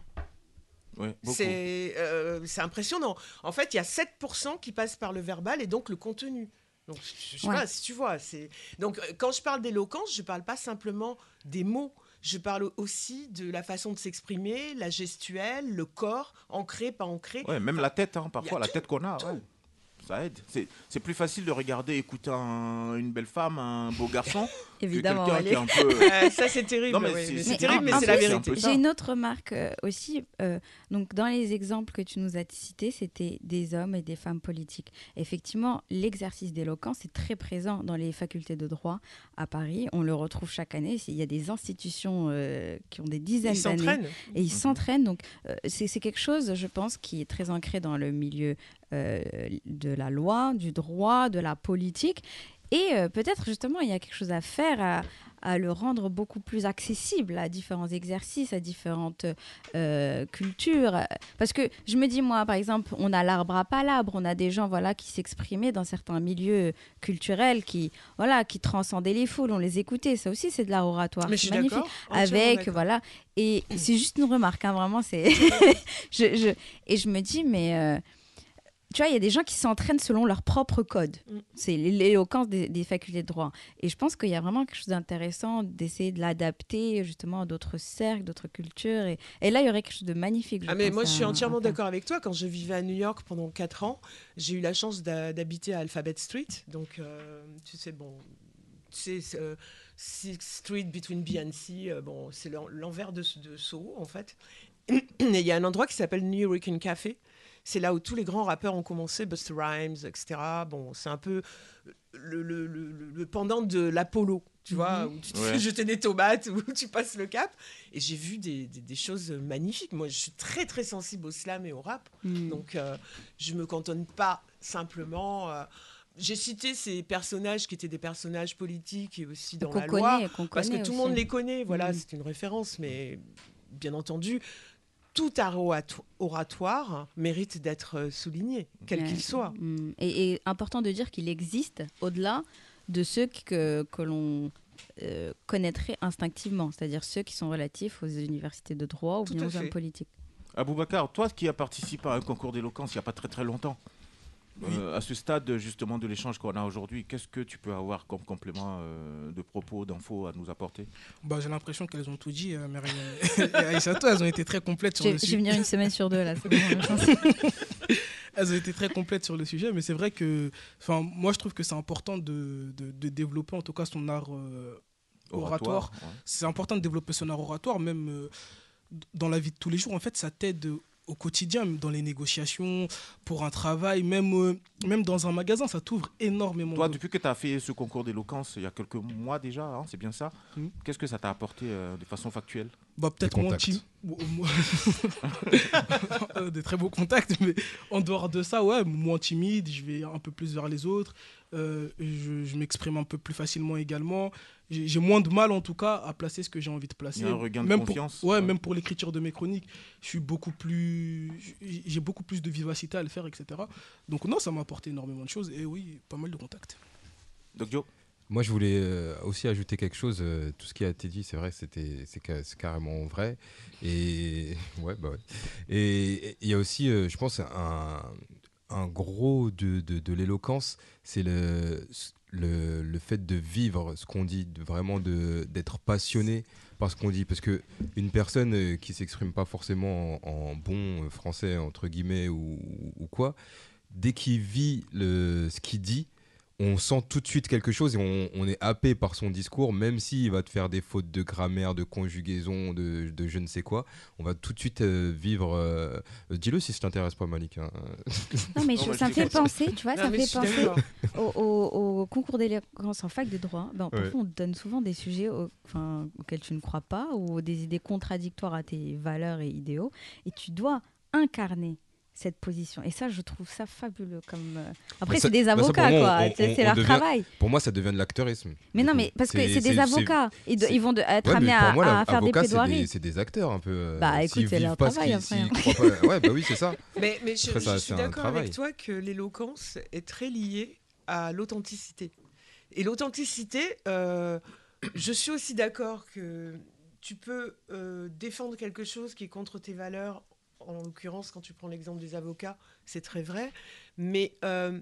Ouais, beaucoup. C'est euh, c'est impressionnant. En fait, il y a 7% qui passent par le verbal et donc le contenu. Donc, je, je sais Ouais. pas si tu vois. c'est Donc, euh, quand je parle d'éloquence, je parle pas simplement des mots. Je parle aussi de la façon de s'exprimer, la gestuelle, le corps, ancré, pas ancré. Ouais, même la tête, hein, parfois, a la tout, tête qu'on a. ouais. ça aide. C'est c'est plus facile de regarder, écouter un- une belle femme, un beau garçon, Évidemment, quelqu'un qui est un allez. peu. Ouais, ça, c'est terrible, Non, mais oui, c'est- mais c'est c'est terrible, mais c'est la vérité. un. J'ai une autre remarque euh, aussi. euh, donc, dans les exemples que tu nous as cités, c'était des hommes et des femmes politiques. Effectivement, l'exercice d'éloquence est très présent dans les facultés de droit à Paris. On le retrouve chaque année. Il y a des institutions euh, qui ont des dizaines Ils d'années. s'entraînent. Et ils Mhm. s'entraînent. Donc, euh, c'est c'est quelque chose, je pense, qui est très ancré dans le milieu euh, de la loi, du droit, de la politique. Et euh, peut-être justement, il y a quelque chose à faire à, à le rendre beaucoup plus accessible à différents exercices, à différentes euh, cultures. Parce que je me dis, moi, par exemple, on a l'arbre à palabre, on a des gens voilà, qui s'exprimaient dans certains milieux culturels, qui, voilà, qui transcendaient les foules, on les écoutait. Ça aussi, c'est de l'art oratoire. Mais je C'est suis magnifique. Avec, voilà. Et c'est juste une remarque, hein, vraiment. c'est je, je- Et je me dis, mais. euh, tu vois, il y a des gens qui s'entraînent selon leur propre code. Mm. C'est l'éloquence des, des facultés de droit. Et je pense qu'il y a vraiment quelque chose d'intéressant d'essayer de l'adapter justement à d'autres cercles, d'autres cultures. Et, et là, il y aurait quelque chose de magnifique. Ah mais moi je suis entièrement d'accord avec toi. Quand je vivais à New York pendant 4 ans, j'ai eu la chance d'habiter à Alphabet Street. Donc euh, tu sais, bon, c'est euh, Sixth Street between B and C. euh, bon, c'est l'en- l'envers de, de Soho en fait. Et il y a un endroit qui s'appelle New York Café. C'est là où tous les grands rappeurs ont commencé, Busta Rhymes, etc. Bon, c'est un peu le, le- le- le- le pendant de l'Apollo, tu vois, Mhm. où tu te Ouais. fais jeter des tomates, où tu passes le cap. Et j'ai vu des, des- des choses magnifiques. Moi, je suis très, très sensible au slam et au rap. Mhm. Donc, euh, je me cantonne pas simplement. euh, j'ai cité ces personnages qui étaient des personnages politiques et aussi dans la loi, connaît, qu'on parce que tout le monde les connaît. Voilà, Mhm. c'est une référence, mais bien entendu, tout oratoire mérite d'être euh, souligné, quel Ouais. qu'il soit. Mm. Et, et important de dire qu'il existe au-delà de ceux que, que l'on euh, connaîtrait instinctivement, c'est-à-dire ceux qui sont relatifs aux universités de droit ou bien aux hommes politiques. Aboubacar, toi qui as participé à un concours d'éloquence il n'y a pas très très longtemps, euh, à ce stade justement de l'échange qu'on a aujourd'hui, qu'est-ce que tu peux avoir comme complément euh, de propos, d'infos à nous apporter? Bah, j'ai l'impression qu'elles ont tout dit, euh, Myriam et Aïssatou. Elles ont été très complètes sur le je vais sujet. venir une semaine sur deux là. c'est bon, je pense. Elles ont été très complètes sur le sujet, mais c'est vrai que, enfin, moi je trouve que c'est important de, de- de développer en tout cas son art euh, oratoire. Oratoire, ouais. C'est important de développer son art oratoire, même euh, dans la vie de tous les jours. En fait, ça t'aide au quotidien, dans les négociations, pour un travail, même, euh, même dans un magasin, ça t'ouvre énormément. Toi, de- depuis que tu as fait ce concours d'éloquence il y a quelques mois déjà, hein, c'est bien ça, qu'est-ce que ça t'a apporté euh, de façon factuelle? Bah, peut-être Des moins contacts. tim- mo- mo- Euh, des très beaux contacts, mais en dehors de ça, ouais, moins timide, je vais un peu plus vers les autres, euh, je, je m'exprime un peu plus facilement également. J'ai j'ai moins de mal, en tout cas, à placer ce que j'ai envie de placer. Il y a un regain de même confiance, Pour, ouais, ouais. même pour l'écriture de mes chroniques, je suis beaucoup plus, j'ai beaucoup plus de vivacité à le faire, etc. Donc non, ça m'a apporté énormément de choses et oui, pas mal de contacts. Donc Joe? Moi, je voulais euh, aussi ajouter quelque chose. euh, tout ce qui a été dit, c'est vrai, c'était, c'est, ca- c'est carrément vrai. Et ouais, bah ouais. Et il y a aussi, euh, je pense, un, un gros de, de, l'éloquence, c'est le, le, le fait de vivre ce qu'on dit, de vraiment d'être passionné par ce qu'on dit. Parce que une personne qui s'exprime pas forcément en, en bon français entre guillemets ou, ou quoi, dès qu'il vit le, ce qu'il dit on sent tout de suite quelque chose et on, on est happé par son discours, même s'il va te faire des fautes de grammaire, de conjugaison, de, de je ne sais quoi. On va tout de suite euh, vivre. euh, Dis-le si ça t'intéresse pas, Malik. hein. Non, mais je- ça me fait penser, tu vois, Non, ça me fait penser au, au- au concours d'éloquence en fac de droit. Ben, Ouais. on te donne souvent des sujets au- auxquels tu ne crois pas ou des idées contradictoires à tes valeurs et idéaux. Et tu dois incarner cette position. Et ça, je trouve ça fabuleux. Comme, euh, Après, Bah, ça- c'est des bah, avocats, moi, quoi. C'est leur devient- travail. Pour moi, ça devient de l'acteurisme. Mais non, mais parce que c'est des avocats. Ils ils vont de- être Ouais, amenés à- pour moi, à faire des plaidoiries. C'est des acteurs un peu. euh, Bah, écoute, c'est leur travail, après, hein. pas- Ouais, bah oui, c'est ça. Mais, mais je, Après, je ça, suis d'accord avec toi que l'éloquence est très liée à l'authenticité. Et l'authenticité, euh, je suis aussi d'accord que tu peux euh, défendre quelque chose qui est contre tes valeurs. En l'occurrence, quand tu prends l'exemple des avocats, c'est très vrai. Mais euh,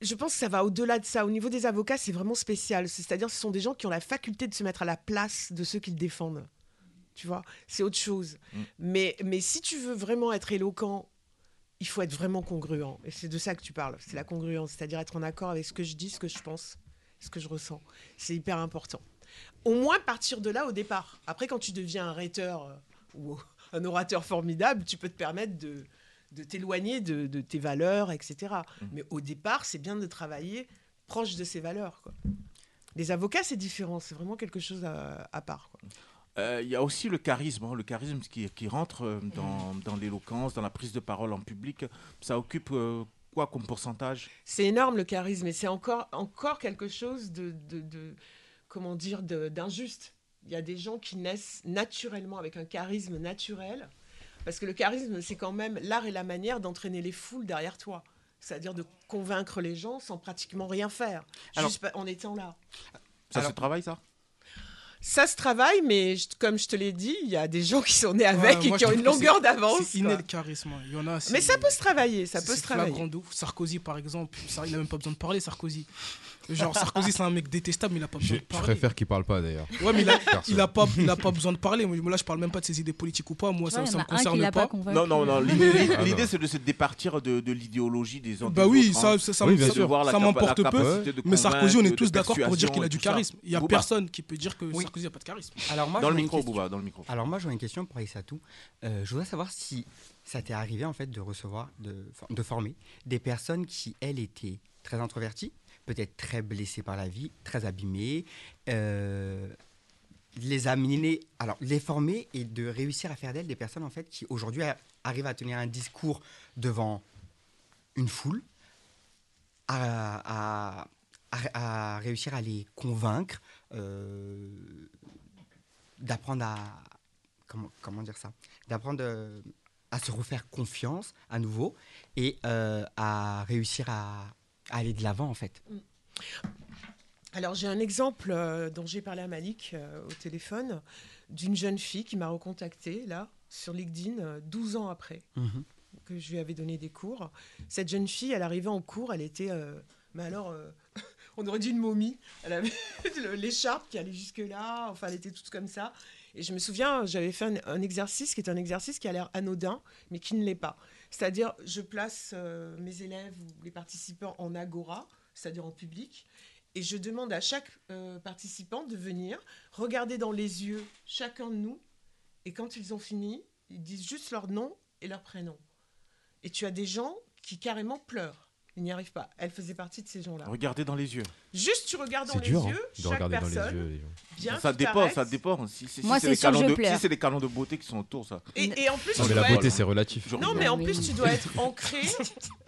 je pense que ça va au-delà de ça. Au niveau des avocats, c'est vraiment spécial. C'est-à-dire ce sont des gens qui ont la faculté de se mettre à la place de ceux qu'ils défendent. Tu vois, c'est autre chose. Mm. Mais, mais si tu veux vraiment être éloquent, il faut être vraiment congruent. Et c'est de ça que tu parles. C'est la congruence, c'est-à-dire être en accord avec ce que je dis, ce que je pense, ce que je ressens. C'est hyper important. Au moins partir de là au départ. Après, quand tu deviens un rhéteur euh, ou un orateur formidable, tu peux te permettre de, de t'éloigner de, de tes valeurs, etc. Mais au départ, c'est bien de travailler proche de ces valeurs. quoi. Les avocats, c'est différent. C'est vraiment quelque chose à, à part. quoi. Euh, Il y a aussi le charisme, hein, le charisme qui, qui rentre euh, dans, Mm. dans l'éloquence, dans la prise de parole en public. Ça occupe euh, quoi comme pourcentage? C'est énorme le charisme, et c'est encore, encore quelque chose de, de- de- comment dire, d'injuste. Il y a des gens qui naissent naturellement avec un charisme naturel, parce que le charisme, c'est quand même l'art et la manière d'entraîner les foules derrière toi. C'est-à-dire de convaincre les gens sans pratiquement rien faire, Alors- juste en étant là. Ça se travaille, ça? Ça se travaille, mais je- comme je te l'ai dit, il y a des gens qui sont nés avec Ouais, et moi, qui je ont une longueur d'avance. C'est inné le charisme. Il y en a. Mais ça peut se travailler, ça peut se travailler. ouf. Sarkozy, par exemple, ça, il a même pas besoin de parler, Sarkozy. Genre, Sarkozy, c'est un mec détestable, mais il a pas besoin Je, de je parler. préfère qu'il parle pas d'ailleurs. Ouais, mais il a, Perso. il a pas, il a pas besoin de parler. Moi, là, je parle même pas de ses idées politiques ou pas. Moi, ça, Ouais, en me concerne pas. Non, non, non. Ah L'idée, non. l'idée, c'est de se départir de, de l'idéologie des autres. Bah oui, ça, hein. ça, ça, Oui, ça- m'emporte peu. Mais Sarkozy, on est tous d'accord pour dire qu'il a du charisme. Il y a Booba. personne qui peut dire que Oui. Sarkozy a pas de charisme. Alors moi, Dans le micro, question. Bouba, dans le micro. Alors moi, j'aurais une question pour Aïssatou. Euh, je voudrais savoir si ça t'est arrivé en fait de recevoir, de, de former des personnes qui, elles, étaient très introverties, peut-être très blessées par la vie, très abîmées, euh, les amener, alors les former et de réussir à faire d'elles des personnes en fait qui aujourd'hui a- arrivent à tenir un discours devant une foule, à, à- à- à réussir à les convaincre, euh, d'apprendre à comment, comment dire ça, d'apprendre euh, à se refaire confiance à nouveau et euh, à réussir à, à aller de l'avant en fait. Alors j'ai un exemple euh, dont j'ai parlé à Malik euh, au téléphone d'une jeune fille qui m'a recontacté là sur LinkedIn euh, 12 ans après Mhm. que je lui avais donné des cours. Cette jeune fille, elle arrivait en cours, elle était, euh, mais alors, euh, on aurait dit une momie. L'écharpe qui allait jusque là, enfin elle était toute comme ça. Et je me souviens, j'avais fait un, un exercice qui est un exercice qui a l'air anodin, mais qui ne l'est pas. C'est-à-dire, je place euh, mes élèves ou les participants en agora, c'est-à-dire en public, et je demande à chaque euh, participant de venir regarder dans les yeux chacun de nous, et quand ils ont fini, ils disent juste leur nom et leur prénom. Et tu as des gens qui carrément pleurent. Ils n'y arrivent pas. Elle faisait partie de ces gens-là. Regardez dans les yeux. Juste tu regardes dans les hein, yeux, de chaque regarder dans les personne, yeux. les gens. bien ça dépend, ça dépend. Si, si- si Moi, c'est sûr, canons de, pleure. si c'est les canons de beauté qui sont autour, ça. Et, et en plus, Non, tu mais la dois beauté, être- c'est relatif. Non, mais en Oui. plus, tu dois être ancré,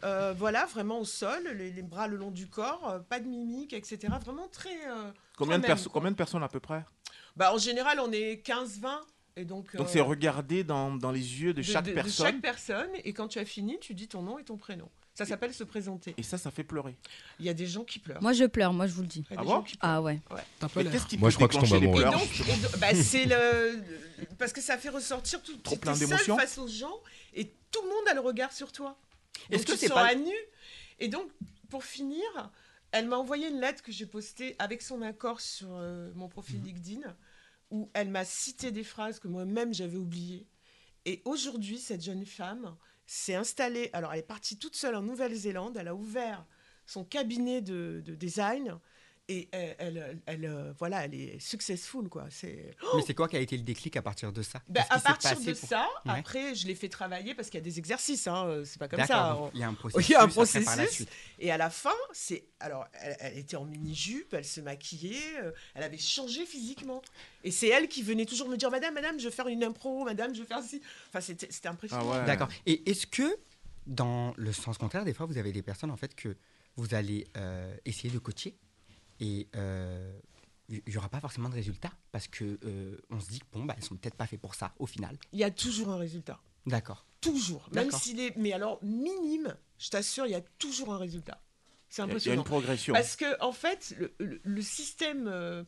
euh, voilà, vraiment au sol, les, les bras le long du corps, euh, pas de mimique, etc. Vraiment très. euh, Combien de, quoi. combien de personnes à peu près? Bah, en général, on est 15-20. Et donc, Donc euh, c'est regarder dans, dans les yeux de, chaque personne. chaque personne. Et quand tu as fini, tu dis ton nom et ton prénom. Ça s'appelle se présenter. Et ça, ça fait pleurer. Il y a des gens qui pleurent. Moi, je pleure, moi, je vous le dis. Ah bon. Ah ouais. L'air. qu'est-ce qui Moi, je crois que je tombe amoureux. Bah, c'est le, parce que ça fait ressortir tout. Trop plein d'émotions. face aux gens et tout le monde a le regard sur toi. Est-ce que tu c'est sens pas- à nu Et donc, pour finir, elle m'a envoyé une lettre que j'ai postée avec son accord sur euh, mon profil Mhm. LinkedIn, où elle m'a cité des phrases que moi-même j'avais oubliées. Et aujourd'hui, cette jeune femme s'est installée. Alors, elle est partie toute seule en Nouvelle-Zélande. Elle a ouvert son cabinet de, de design. Et elle, elle- elle, euh, voilà, elle est successful, quoi. C'est Mais c'est quoi qui a été le déclic à partir de ça? Ben, Qu'est-ce à partir passé de pour- ça, Ouais. après, je l'ai fait travailler parce qu'il y a des exercices, hein, euh, c'est pas comme ça. il y a un Il processus. y a un après, par la processus. suite. Et à la fin, c'est alors elle, elle était en mini-jupe, elle se maquillait, euh, elle avait changé physiquement. Et c'est elle qui venait toujours me dire Madame, Madame, je veux faire une impro, Madame, je veux faire ci. Enfin, c'était c'était impressionnant. Ah ouais. D'accord. Et est-ce que, dans le sens contraire, des fois, vous avez des personnes en fait que vous allez euh, essayer de coacher? Et euh, il n'y aura pas forcément de résultat parce que euh, on se dit bon bah elles sont peut-être pas faites pour ça au final. Il y a toujours un résultat. D'accord. Toujours. Même s'il est, mais alors minime, je t'assure, il y a toujours un résultat. C'est Il y a- il y a impressionnant. une progression. Parce que, en fait, le, le- le système euh,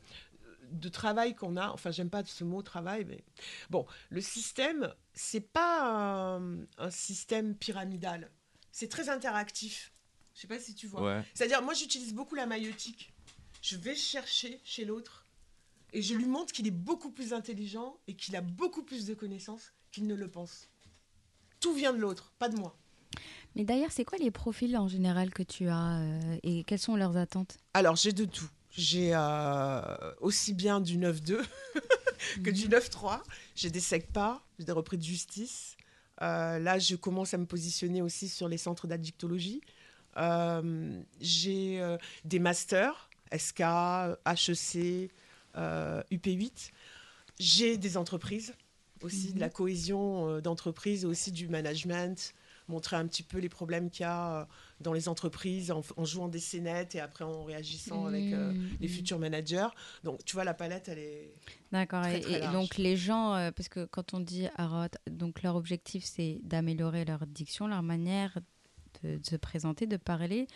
de travail qu'on a, enfin, j'aime pas ce mot travail, mais bon, le système, c'est pas un, un système pyramidal. C'est très interactif. Je sais pas si tu vois. Ouais. C'est-à-dire, moi, j'utilise beaucoup la maïotique. Je vais chercher chez l'autre et je lui montre qu'il est beaucoup plus intelligent et qu'il a beaucoup plus de connaissances qu'il ne le pense. Tout vient de l'autre, pas de moi. Mais d'ailleurs, c'est quoi les profils en général que tu as euh, et quelles sont leurs attentes? Alors, j'ai de tout. J'ai euh, aussi bien du 9-2 que du 9-3. J'ai des SECPA, j'ai des repris de justice. Euh, là, je commence à me positionner aussi sur les centres d'addictologie. J'ai des masters, SK, HEC, euh, UP8. J'ai des entreprises aussi, de la cohésion euh, d'entreprise et aussi du management, montrer un petit peu les problèmes qu'il y a euh, dans les entreprises en, en jouant des scénettes et après en réagissant avec euh, Mhm. les futurs managers. Donc, tu vois, la palette, elle est. D'accord. Très, Et, très et large. donc les gens, euh, parce que quand on dit Arot, donc leur objectif c'est d'améliorer leur diction, leur manière de, de se présenter, de parler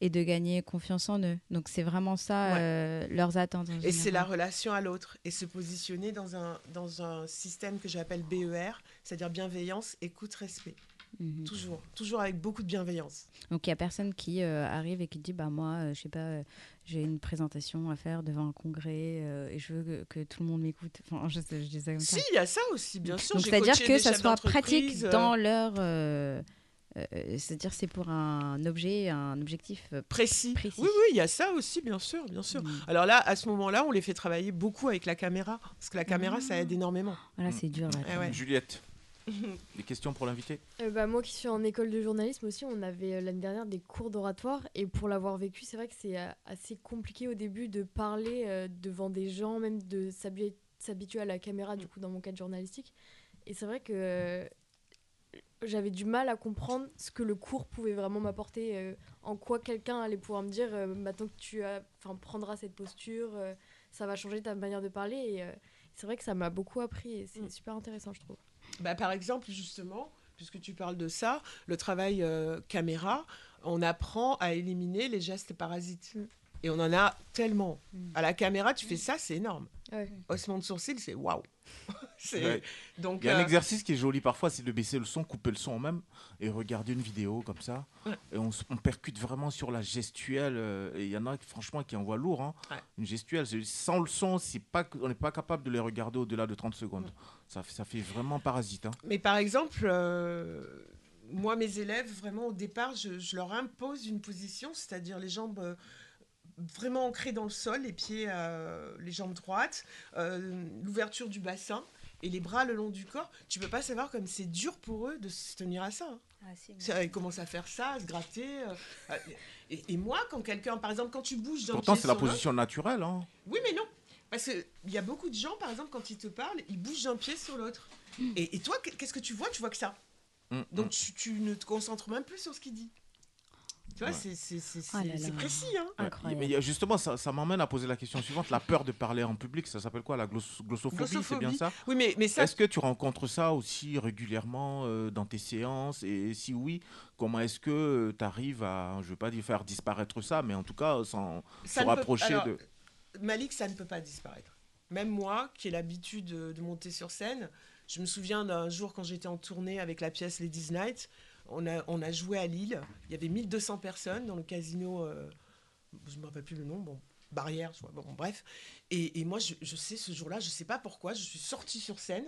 et de gagner confiance en eux. Donc c'est vraiment ça Ouais. euh, leurs attentes. en Et c'est la relation à l'autre et se positionner dans un, dans un système que j'appelle BER, c'est-à-dire bienveillance, écoute, respect. Mhm. Toujours, toujours avec beaucoup de bienveillance. Donc il y a personne qui euh, arrive et qui dit bah moi euh, je sais pas euh, j'ai une présentation à faire devant un congrès et je veux que, que tout le monde m'écoute. Enfin je, dis ça comme ça. Si, il y a ça aussi, bien sûr. Donc J'ai c'est-à-dire coaché que ça soit pratique dans leur euh, euh, c'est-à-dire c'est pour un objet, un objectif euh, précis. précis. Oui, oui, il y a ça aussi, bien sûr, bien sûr. Alors là, à ce moment-là, on les fait travailler beaucoup avec la caméra, parce que la caméra, ça aide énormément. Voilà, c'est dur là. Eh ouais. Juliette, des questions pour l'invité? Euh, bah, moi qui suis en école de journalisme aussi, on avait l'année dernière des cours d'oratoire et pour l'avoir vécu, c'est vrai que c'est assez compliqué au début de parler euh, devant des gens, même de s'habi- s'habituer à la caméra, du coup, dans mon cadre journalistique. Et c'est vrai que euh, j'avais du mal à comprendre ce que le cours pouvait vraiment m'apporter, euh, en quoi quelqu'un allait pouvoir me dire euh, maintenant que tu as, prendras cette posture, euh, ça va changer ta manière de parler. Et c'est vrai que ça m'a beaucoup appris et c'est super intéressant, je trouve. Bah, par exemple, justement, puisque tu parles de ça, le travail caméra, on apprend à éliminer les gestes parasites. Et on en a tellement. À la caméra, tu fais ça, c'est énorme. Haussement de sourcil, c'est waouh. C'est- Ouais. Donc, Il y a un euh, exercice qui est joli parfois, c'est de baisser le son, couper le son même et regarder une vidéo comme ça. Et on, percute vraiment sur la gestuelle. euh, et il y en a franchement qui envoient lourd. hein. Une gestuelle, sans le son, c'est pas, que- on n'est pas capable de les regarder au-delà de 30 secondes. Ça, fait- ça fait vraiment parasite. hein. Mais par exemple, euh, moi, mes élèves, vraiment, au départ, je, je leur impose une position, c'est-à-dire les jambes euh, vraiment ancrées dans le sol, les pieds, euh, les jambes droites, euh, l'ouverture du bassin et les bras le long du corps. Tu peux pas savoir comme c'est dur pour eux de se tenir à ça. hein. Ça, Ils commencent à faire ça, à se gratter. euh, et, et moi, quand quelqu'un, par exemple, quand tu bouges d'un Pourtant, c'est la position naturelle. hein. oui, mais non. Parce qu'il y a beaucoup de gens, par exemple, quand ils te parlent, ils bougent d'un pied sur l'autre. Et, et toi, qu'est-ce que tu vois? Tu vois que ça. Mm, Donc mm. tu, tu ne te concentres même plus sur ce qu'il dit. Tu vois, Ouais. c'est c'est- c'est- Oh précis. Hein Ouais. Mais justement, ça, ça m'emmène à poser la question suivante la peur de parler en public, ça s'appelle quoi La gloss- glossophobie, c'est bien ça? Oui, mais, mais ça. Est-ce que tu rencontres ça aussi régulièrement euh, dans tes séances? Et si oui, comment est-ce que tu arrives à, je ne veux pas dire faire disparaître ça, mais en tout cas, s'en ça se peut- rapprocher alors, de. Malik, ça ne peut pas disparaître. Même moi, qui ai l'habitude de, de monter sur scène, je me souviens d'un jour quand j'étais en tournée avec la pièce Ladies Night, on a, on a joué à Lille, il y avait 1200 personnes dans le casino, euh, je ne me rappelle plus le nom, bon, Barrière, je vois, bon, bref. Et, et moi, je, je sais, ce jour-là, je ne sais pas pourquoi, je suis sortie sur scène,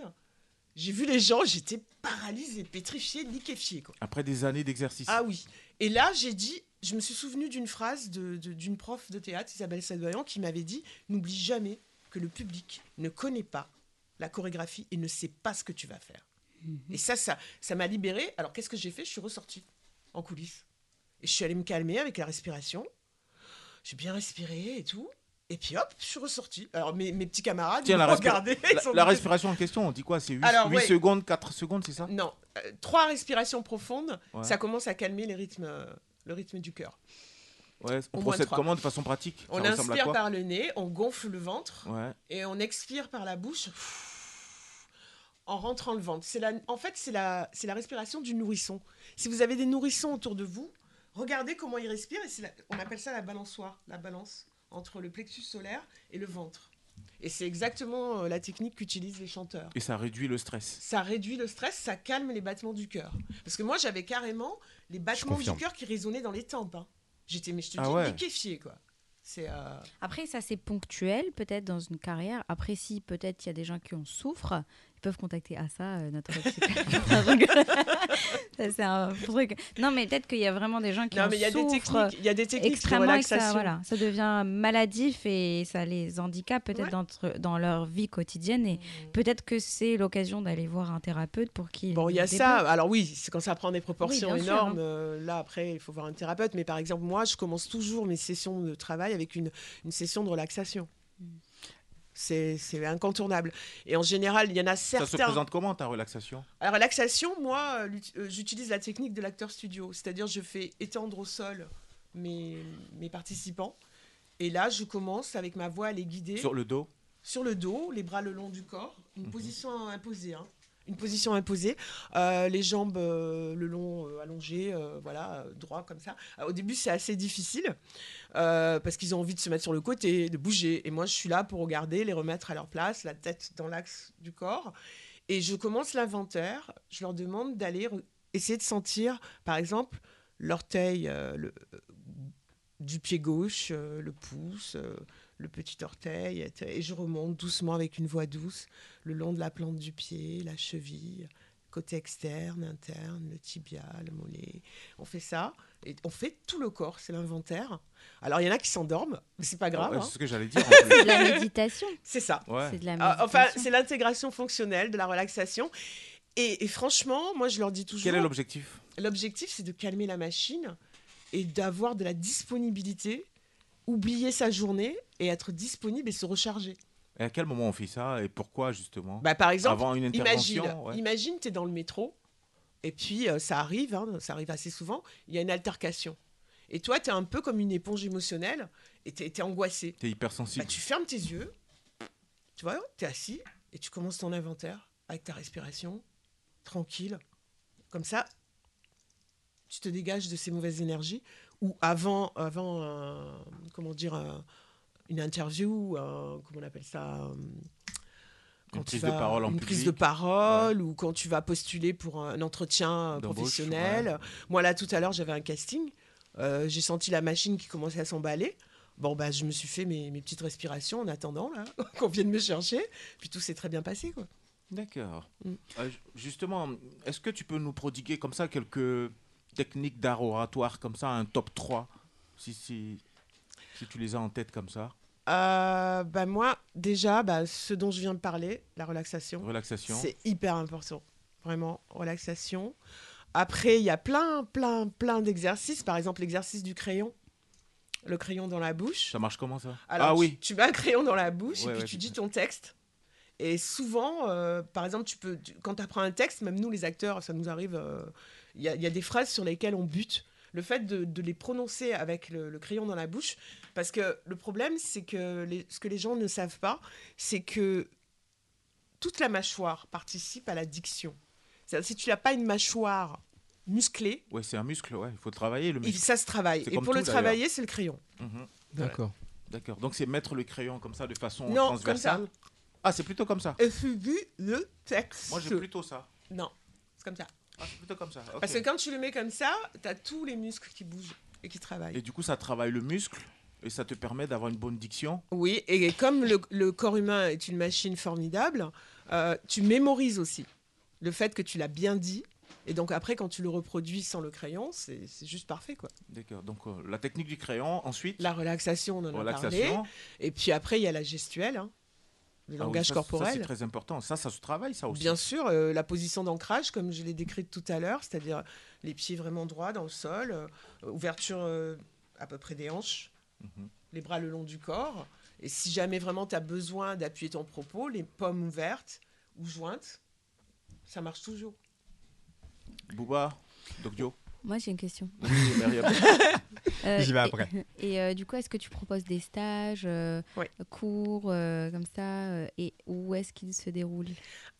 j'ai vu les gens, j'étais paralysée, pétrifiée, liquéfiée. Quoi. Après des années d'exercice. Ah oui. Et là, j'ai dit, je me suis souvenu d'une phrase de- de- d'une prof de théâtre, Isabelle Sadoyan, qui m'avait dit N'oublie jamais que le public ne connaît pas la chorégraphie et ne sait pas ce que tu vas faire. Et ça, ça ça m'a libérée. Alors, qu'est-ce que j'ai fait? Je suis ressortie en coulisses. Et je suis allée me calmer avec la respiration. J'ai bien respiré et tout. Et puis hop, je suis ressortie. Alors, mes, mes petits camarades, Tiens, ils la, regardé. la- respiration en question, on dit quoi? C'est 8, Alors, ouais. secondes, 4 secondes, c'est ça? Non, euh, trois respirations profondes, Ouais. ça commence à calmer les rythmes, le rythme du cœur. Ouais, on Au procède comment? De façon pratique? On inspire par le nez, on gonfle le ventre et on expire par la bouche en rentrant le ventre. C'est la, en fait, c'est la, c'est la respiration du nourrisson. Si vous avez des nourrissons autour de vous, regardez comment ils respirent et c'est la- on appelle ça la balançoire, la balance entre le plexus solaire et le ventre. Et c'est exactement euh, la technique qu'utilisent les chanteurs. Et ça réduit le stress. Ça réduit le stress, ça calme les battements du cœur. Parce que moi, j'avais carrément les battements du cœur qui résonnaient dans les tempes. hein. J'étais, mais je te Ah dis, ouais. liquéfiée, quoi. C'est... euh, Après, ça c'est ponctuel peut-être dans une carrière. Après, si peut-être il y a des gens qui en souffrent ils peuvent contacter Assa, euh, notre. Ça, c'est un truc. Non, mais peut-être qu'il y a vraiment des gens qui Non, en mais il y a des souffrent techniques- il y a des techniques de extrêmement et que ça, relaxation. voilà, ça devient maladif et ça les handicape peut-être Ouais. dans, dans leur vie quotidienne. Et peut-être que c'est l'occasion d'aller voir un thérapeute pour qu'il. Bon, il y a ça. Alors oui, c'est quand ça prend des proportions Oui, sûr, énormes. hein. euh, là, après, il faut voir un thérapeute. Mais par exemple, moi, je commence toujours mes sessions de travail avec une, une session de relaxation. Mm. C'est incontournable. Et en général, il y en a Ça certains. se présente comment ta relaxation? La relaxation, moi, euh, euh, j'utilise la technique de l'acteur studio. C'est-à-dire, je fais étendre au sol mes, mes participants. Et là, je commence avec ma voix à les guider. Sur le dos? Sur le dos, les bras le long du corps. Une Mhm. position imposée. hein. Une position imposée. Euh, les jambes euh, le long euh, allongées, euh, voilà, droit comme ça. Au début, c'est assez difficile parce qu'ils ont envie de se mettre sur le côté, de bouger. Et moi, je suis là pour regarder, les remettre à leur place, la tête dans l'axe du corps. Et je commence l'inventaire. Je leur demande d'aller essayer de sentir, par exemple, l'orteil du pied gauche, le pouce, le petit orteil. et- Et je remonte doucement avec une voix douce le long de la plante du pied, la cheville, côté externe, interne, le tibia, le mollet. On fait ça. Et on fait tout le corps, c'est l'inventaire. Alors il y en a qui s'endorment, mais c'est pas grave. ouais, hein. c'est ce que j'allais dire. C'est de la méditation. C'est ça. Ouais. C'est de la Ah, enfin, méditation. c'est l'intégration fonctionnelle de la relaxation. Et, et franchement, moi, je leur dis toujours. Quel est l'objectif? L'objectif, c'est de calmer la machine et d'avoir de la disponibilité, oublier sa journée et être disponible et se recharger. Et à quel moment on fait ça et pourquoi justement? Bah, par exemple, Avant une imagine, ouais. imagine, tu es dans le métro et puis euh, ça arrive, hein, ça arrive assez souvent, il y a une altercation. Et toi, tu es un peu comme une éponge émotionnelle et tu es, angoissé. T'es hypersensible. Bah, tu fermes tes yeux, tu vois, tu es assis et tu commences ton inventaire avec ta respiration, tranquille. Comme ça, tu te dégages de ces mauvaises énergies. Ou avant, avant un- comment dire, un- une interview, un- comment on appelle ça euh, Une prise de parole en une prise de parole ou quand tu vas postuler pour un entretien professionnel. ouais. Moi là tout à l'heure j'avais un casting, Euh, j'ai senti la machine qui commençait à s'emballer. Bon bah je me suis fait mes, mes petites respirations en attendant là qu'on vienne me chercher. Puis tout s'est très bien passé quoi. D'accord. Mm. Euh, ju- justement, est-ce que tu peux nous prodiguer comme ça quelques techniques d'art oratoire, comme ça, un top 3, si, si, si tu les as en tête comme ça? Euh, bah moi déjà bah, ce dont je viens de parler, la relaxation. Relaxation. C'est hyper important. Vraiment, relaxation. Après, il y a plein, plein, plein d'exercices. Par exemple, l'exercice du crayon. Le crayon dans la bouche. Ça marche comment ça? Alors, Ah tu- oui. tu, mets un crayon dans la bouche Ouais, et puis ouais, tu dis ton texte. Et souvent, euh, par exemple, tu peux, tu- quand tu apprends un texte, même nous les acteurs, ça nous arrive, euh, il y, a- il y a des phrases sur lesquelles on bute. Le fait de, de les prononcer avec le, le crayon dans la bouche, parce que le problème, c'est que les- ce que les gens ne savent pas, c'est que toute la mâchoire participe à la diction. Si tu n'as pas une mâchoire musclée, Ouais, c'est un muscle, ouais. Il faut le travailler, le muscle. ça se travaille. Et comme pour le tout, travailler, c'est le crayon. Mhm. D'accord. D'accord. Donc c'est mettre le crayon comme ça de façon Non, comme transversale. Ah, c'est plutôt comme ça. Et suivi le texte. Moi, j'ai plutôt ça. Non, c'est comme ça. Ah, c'est plutôt comme ça. Parce que quand tu le mets comme ça, tu as tous les muscles qui bougent et qui travaillent. Et du coup, ça travaille le muscle et ça te permet d'avoir une bonne diction. Oui, et comme le, le corps humain est une machine formidable, euh, tu mémorises aussi le fait que tu l'as bien dit. Et donc après, quand tu le reproduis sans le crayon, c'est juste parfait. quoi. D'accord. Donc euh, la technique du crayon, ensuite. La relaxation, on en a Relaxation. parlé. Et puis après, il y a la gestuelle, hein, le Ah oui, langage ça, corporel. Ça, c'est très important. Ça, ça se travaille, ça aussi. Bien sûr, euh, la position d'ancrage, comme je l'ai décrite tout à l'heure, c'est-à-dire les pieds vraiment droits dans le sol, euh, ouverture euh, à peu près des hanches, Mhm. les bras le long du corps. Et si jamais vraiment tu as besoin d'appuyer ton propos, les pommes ouvertes ou jointes, ça marche toujours. Bouba, Dokyo. Moi, j'ai une question. Oui, Myriam. J'y vais après. Et, euh, du coup, est-ce que tu proposes des stages, euh, cours, euh, comme ça, euh, et où est-ce qu'ils se déroulent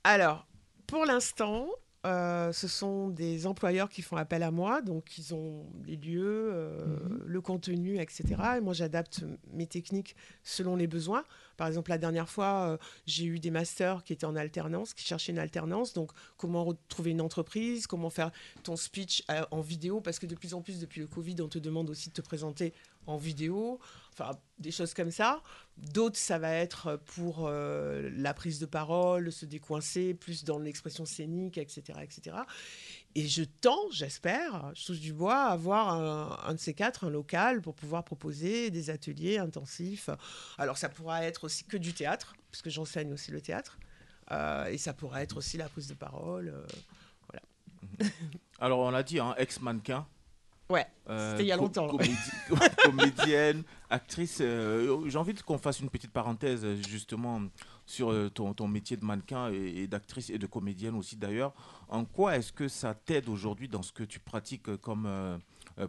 Alors, pour l'instant, euh, ce sont des employeurs qui font appel à moi, donc ils ont les lieux, euh, le contenu, etc. Et moi, j'adapte mes techniques selon les besoins. Par exemple, la dernière fois, euh, j'ai eu des masters qui étaient en alternance, qui cherchaient une alternance. Donc, comment retrouver une entreprise, comment faire ton speech en vidéo, parce que de plus en plus, depuis le Covid, on te demande aussi de te présenter en vidéo, enfin des choses comme ça. D'autres, ça va être pour euh, la prise de parole, se décoincer, plus dans l'expression scénique, etc., etc. Et je tends, j'espère, je du bois, à avoir un, de ces quatre, un local, pour pouvoir proposer des ateliers intensifs. Alors ça pourra être aussi que du théâtre, parce que j'enseigne aussi le théâtre. Euh, et ça pourrait être aussi la prise de parole. euh, voilà. Alors, on l'a dit, hein, ex-mannequin. Ouais, Euh, c'était il y a longtemps. comédi- comédienne, actrice. euh, J'ai envie qu'on fasse une petite parenthèse justement sur euh, ton, ton métier de mannequin et, et d'actrice et de comédienne aussi d'ailleurs. En quoi est-ce que ça t'aide aujourd'hui dans ce que tu pratiques comme euh,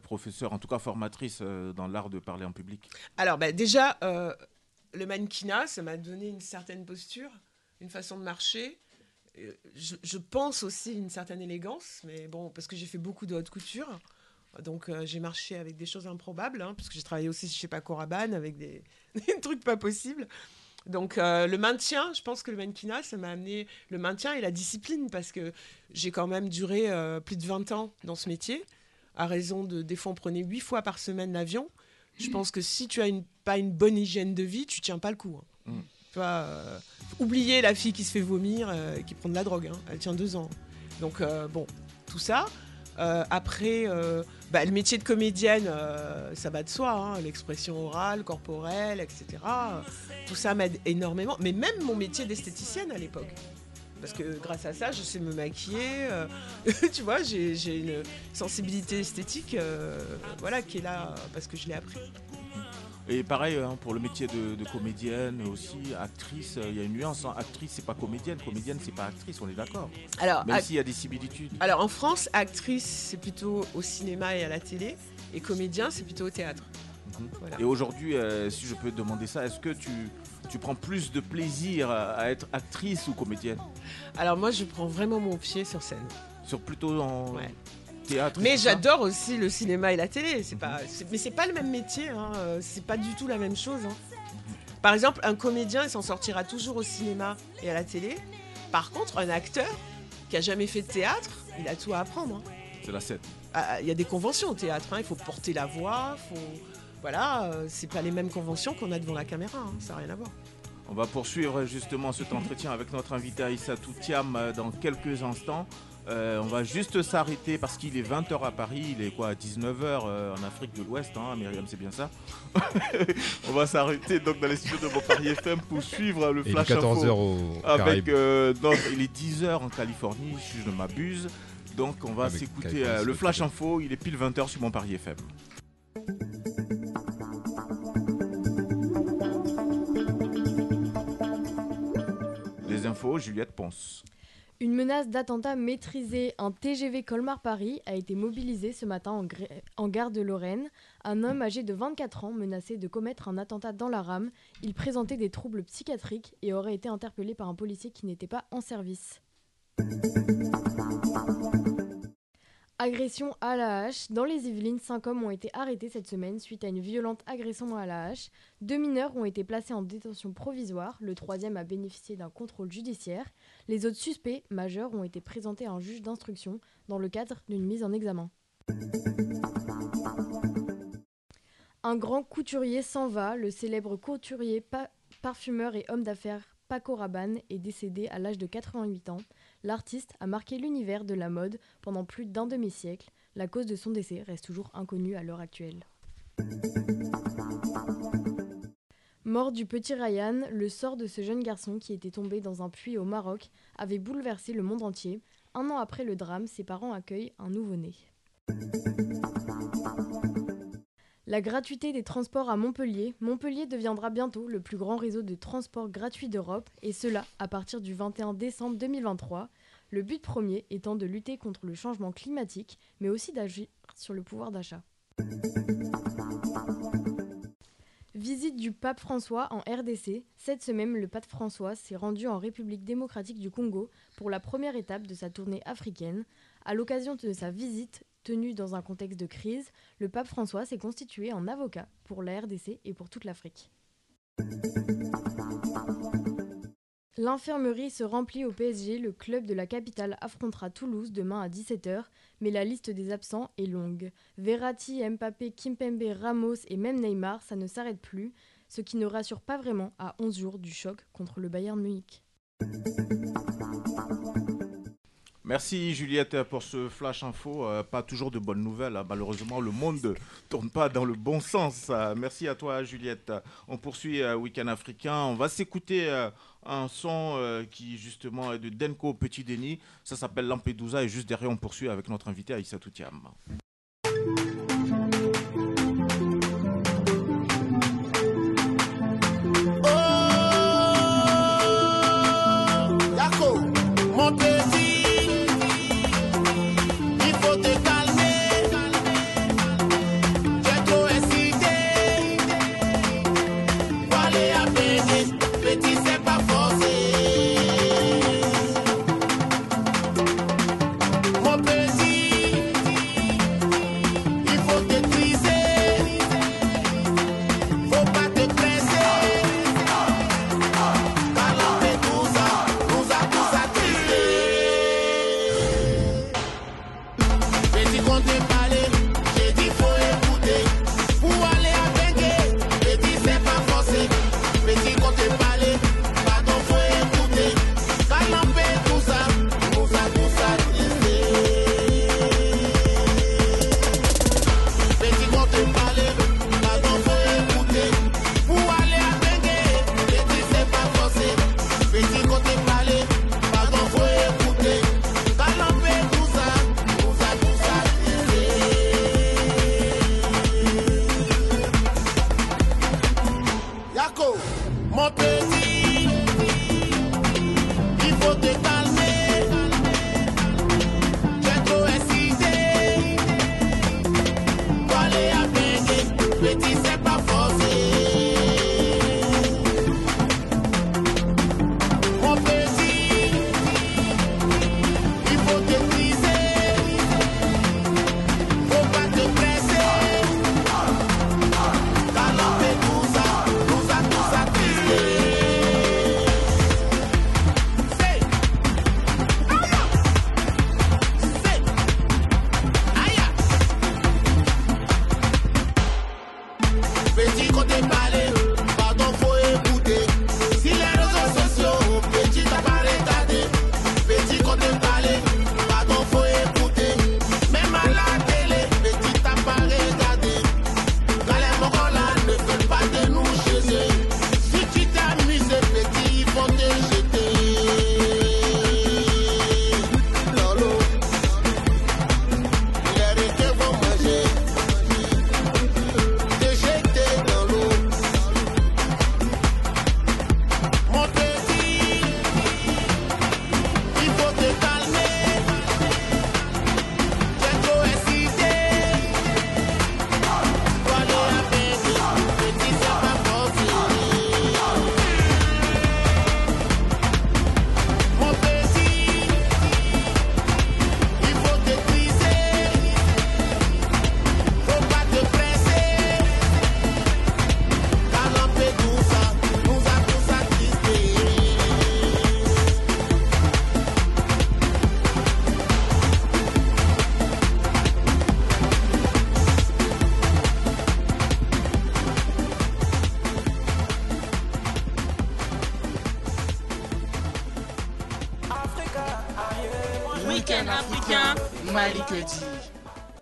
professeur, en tout cas formatrice dans l'art de parler en public? Alors, bah, déjà, le mannequinat, ça m'a donné une certaine posture, une façon de marcher. Je, je pense aussi une certaine élégance, mais bon, parce que j'ai fait beaucoup de haute couture. Donc, euh, j'ai marché avec des choses improbables, hein, parce que j'ai travaillé aussi chez Paco Rabanne avec des, des trucs pas possibles. Donc, euh, le maintien, je pense que le mannequinat, ça m'a amené le maintien et la discipline, parce que j'ai quand même duré euh, plus de 20 ans dans ce métier, à raison de, des fois, on prenait 8 fois par semaine l'avion. Je pense que si tu as une, pas une bonne hygiène de vie, tu tiens pas le coup. hein. Mm. Tu vois, oubliez la fille qui se fait vomir et qui prend de la drogue. hein. Elle tient deux ans. Donc, bon, tout ça. Euh, après, euh, bah, le métier de comédienne, euh, ça va de soi. hein. L'expression orale, corporelle, etc. Tout ça m'aide énormément. Mais même mon métier d'esthéticienne à l'époque. Parce que grâce à ça, je sais me maquiller. tu vois, j'ai une sensibilité esthétique voilà, qui est là parce que je l'ai appris. Et pareil hein, pour le métier de, de comédienne aussi, actrice, euh, il y a une nuance. hein. Actrice, c'est pas comédienne, comédienne, c'est pas actrice, on est d'accord. Alors, Même s'il y a des similitudes. Alors en France, actrice, c'est plutôt au cinéma et à la télé, et comédien, c'est plutôt au théâtre. Mhm. Voilà. Et aujourd'hui, euh, si je peux te demander ça, est-ce que tu, tu prends plus de plaisir à, à être actrice ou comédienne? Alors moi, je prends vraiment mon pied sur scène. Sur plutôt en théâtre Mais j'adore aussi le cinéma et la télé. C'est pas, mais c'est pas le même métier. Hein. euh, C'est pas du tout la même chose. hein. Par exemple, un comédien, il s'en sortira toujours au cinéma et à la télé. Par contre, un acteur qui a jamais fait de théâtre, il a tout à apprendre. hein. C'est la scène. Ah, Il y a des conventions au théâtre. hein. Il faut porter la voix. Faut... Voilà, euh, c'est pas les mêmes conventions qu'on a devant la caméra. Ça n'a rien à voir. On va poursuivre justement cet entretien avec notre invité Aïssa Toutiam euh, dans quelques instants. Euh, on va juste s'arrêter parce qu'il est 20h à Paris, il est quoi 19h en Afrique de l'Ouest, hein, Myriam, c'est bien ça On va s'arrêter donc dans les studios de Mon Paris FM pour suivre le Et il est Flash 14 Info au avec euh, notre- il est 10h en Californie, si je ne m'abuse. Donc on va Ah, s'écouter euh, le Flash. Info, il est pile 20h sur Mon Paris FM. Les infos, Juliette Ponce. Une menace d'attentat maîtrisée, un TGV Colmar-Paris a été mobilisé ce matin en, en gare de Lorraine. Un homme âgé de 24 ans menacé de commettre un attentat dans la rame. Il présentait des troubles psychiatriques et aurait été interpellé par un policier qui n'était pas en service. Agression à la hache. Dans les Yvelines, cinq hommes ont été arrêtés cette semaine suite à une violente agression à la hache. Deux mineurs ont été placés en détention provisoire. Le troisième a bénéficié d'un contrôle judiciaire. Les autres suspects majeurs ont été présentés à un juge d'instruction dans le cadre d'une mise en examen. Un grand couturier s'en va. Le célèbre couturier, pa- parfumeur et homme d'affaires Paco Rabanne est décédé à l'âge de 88 ans. L'artiste a marqué l'univers de la mode pendant plus d'un demi-siècle. La cause de son décès reste toujours inconnue à l'heure actuelle. Mort du petit Ryan, le sort de ce jeune garçon qui était tombé dans un puits au Maroc avait bouleversé le monde entier. Un an après le drame, ses parents accueillent un nouveau-né. La gratuité des transports à Montpellier. Montpellier deviendra bientôt le plus grand réseau de transport gratuit d'Europe, et cela à partir du 21 décembre 2023. Le but premier étant de lutter contre le changement climatique, mais aussi d'agir sur le pouvoir d'achat. Visite du pape François en RDC. Cette semaine, le pape François s'est rendu en République démocratique du Congo pour la première étape de sa tournée africaine. À l'occasion de sa visite, tenue dans un contexte de crise, le pape François s'est constitué en avocat pour la RDC et pour toute l'Afrique. L'infirmerie se remplit au PSG. Le club de la capitale affrontera Toulouse demain à 17h. Mais la liste des absents est longue. Verratti, Mbappé, Kimpembe, Ramos et même Neymar, ça ne s'arrête plus. Ce qui ne rassure pas vraiment à 11 jours du choc contre le Bayern Munich. Merci Juliette pour ce flash info. Euh, pas toujours de bonnes nouvelles. hein. Malheureusement, le monde ne tourne pas dans le bon sens. Euh, merci à toi Juliette. On poursuit euh, Week-end africain. On va s'écouter euh, un son qui justement est de Denko Petit Denis. Ça s'appelle Lampedusa et juste derrière on poursuit avec notre invité Aïssa Toutiam.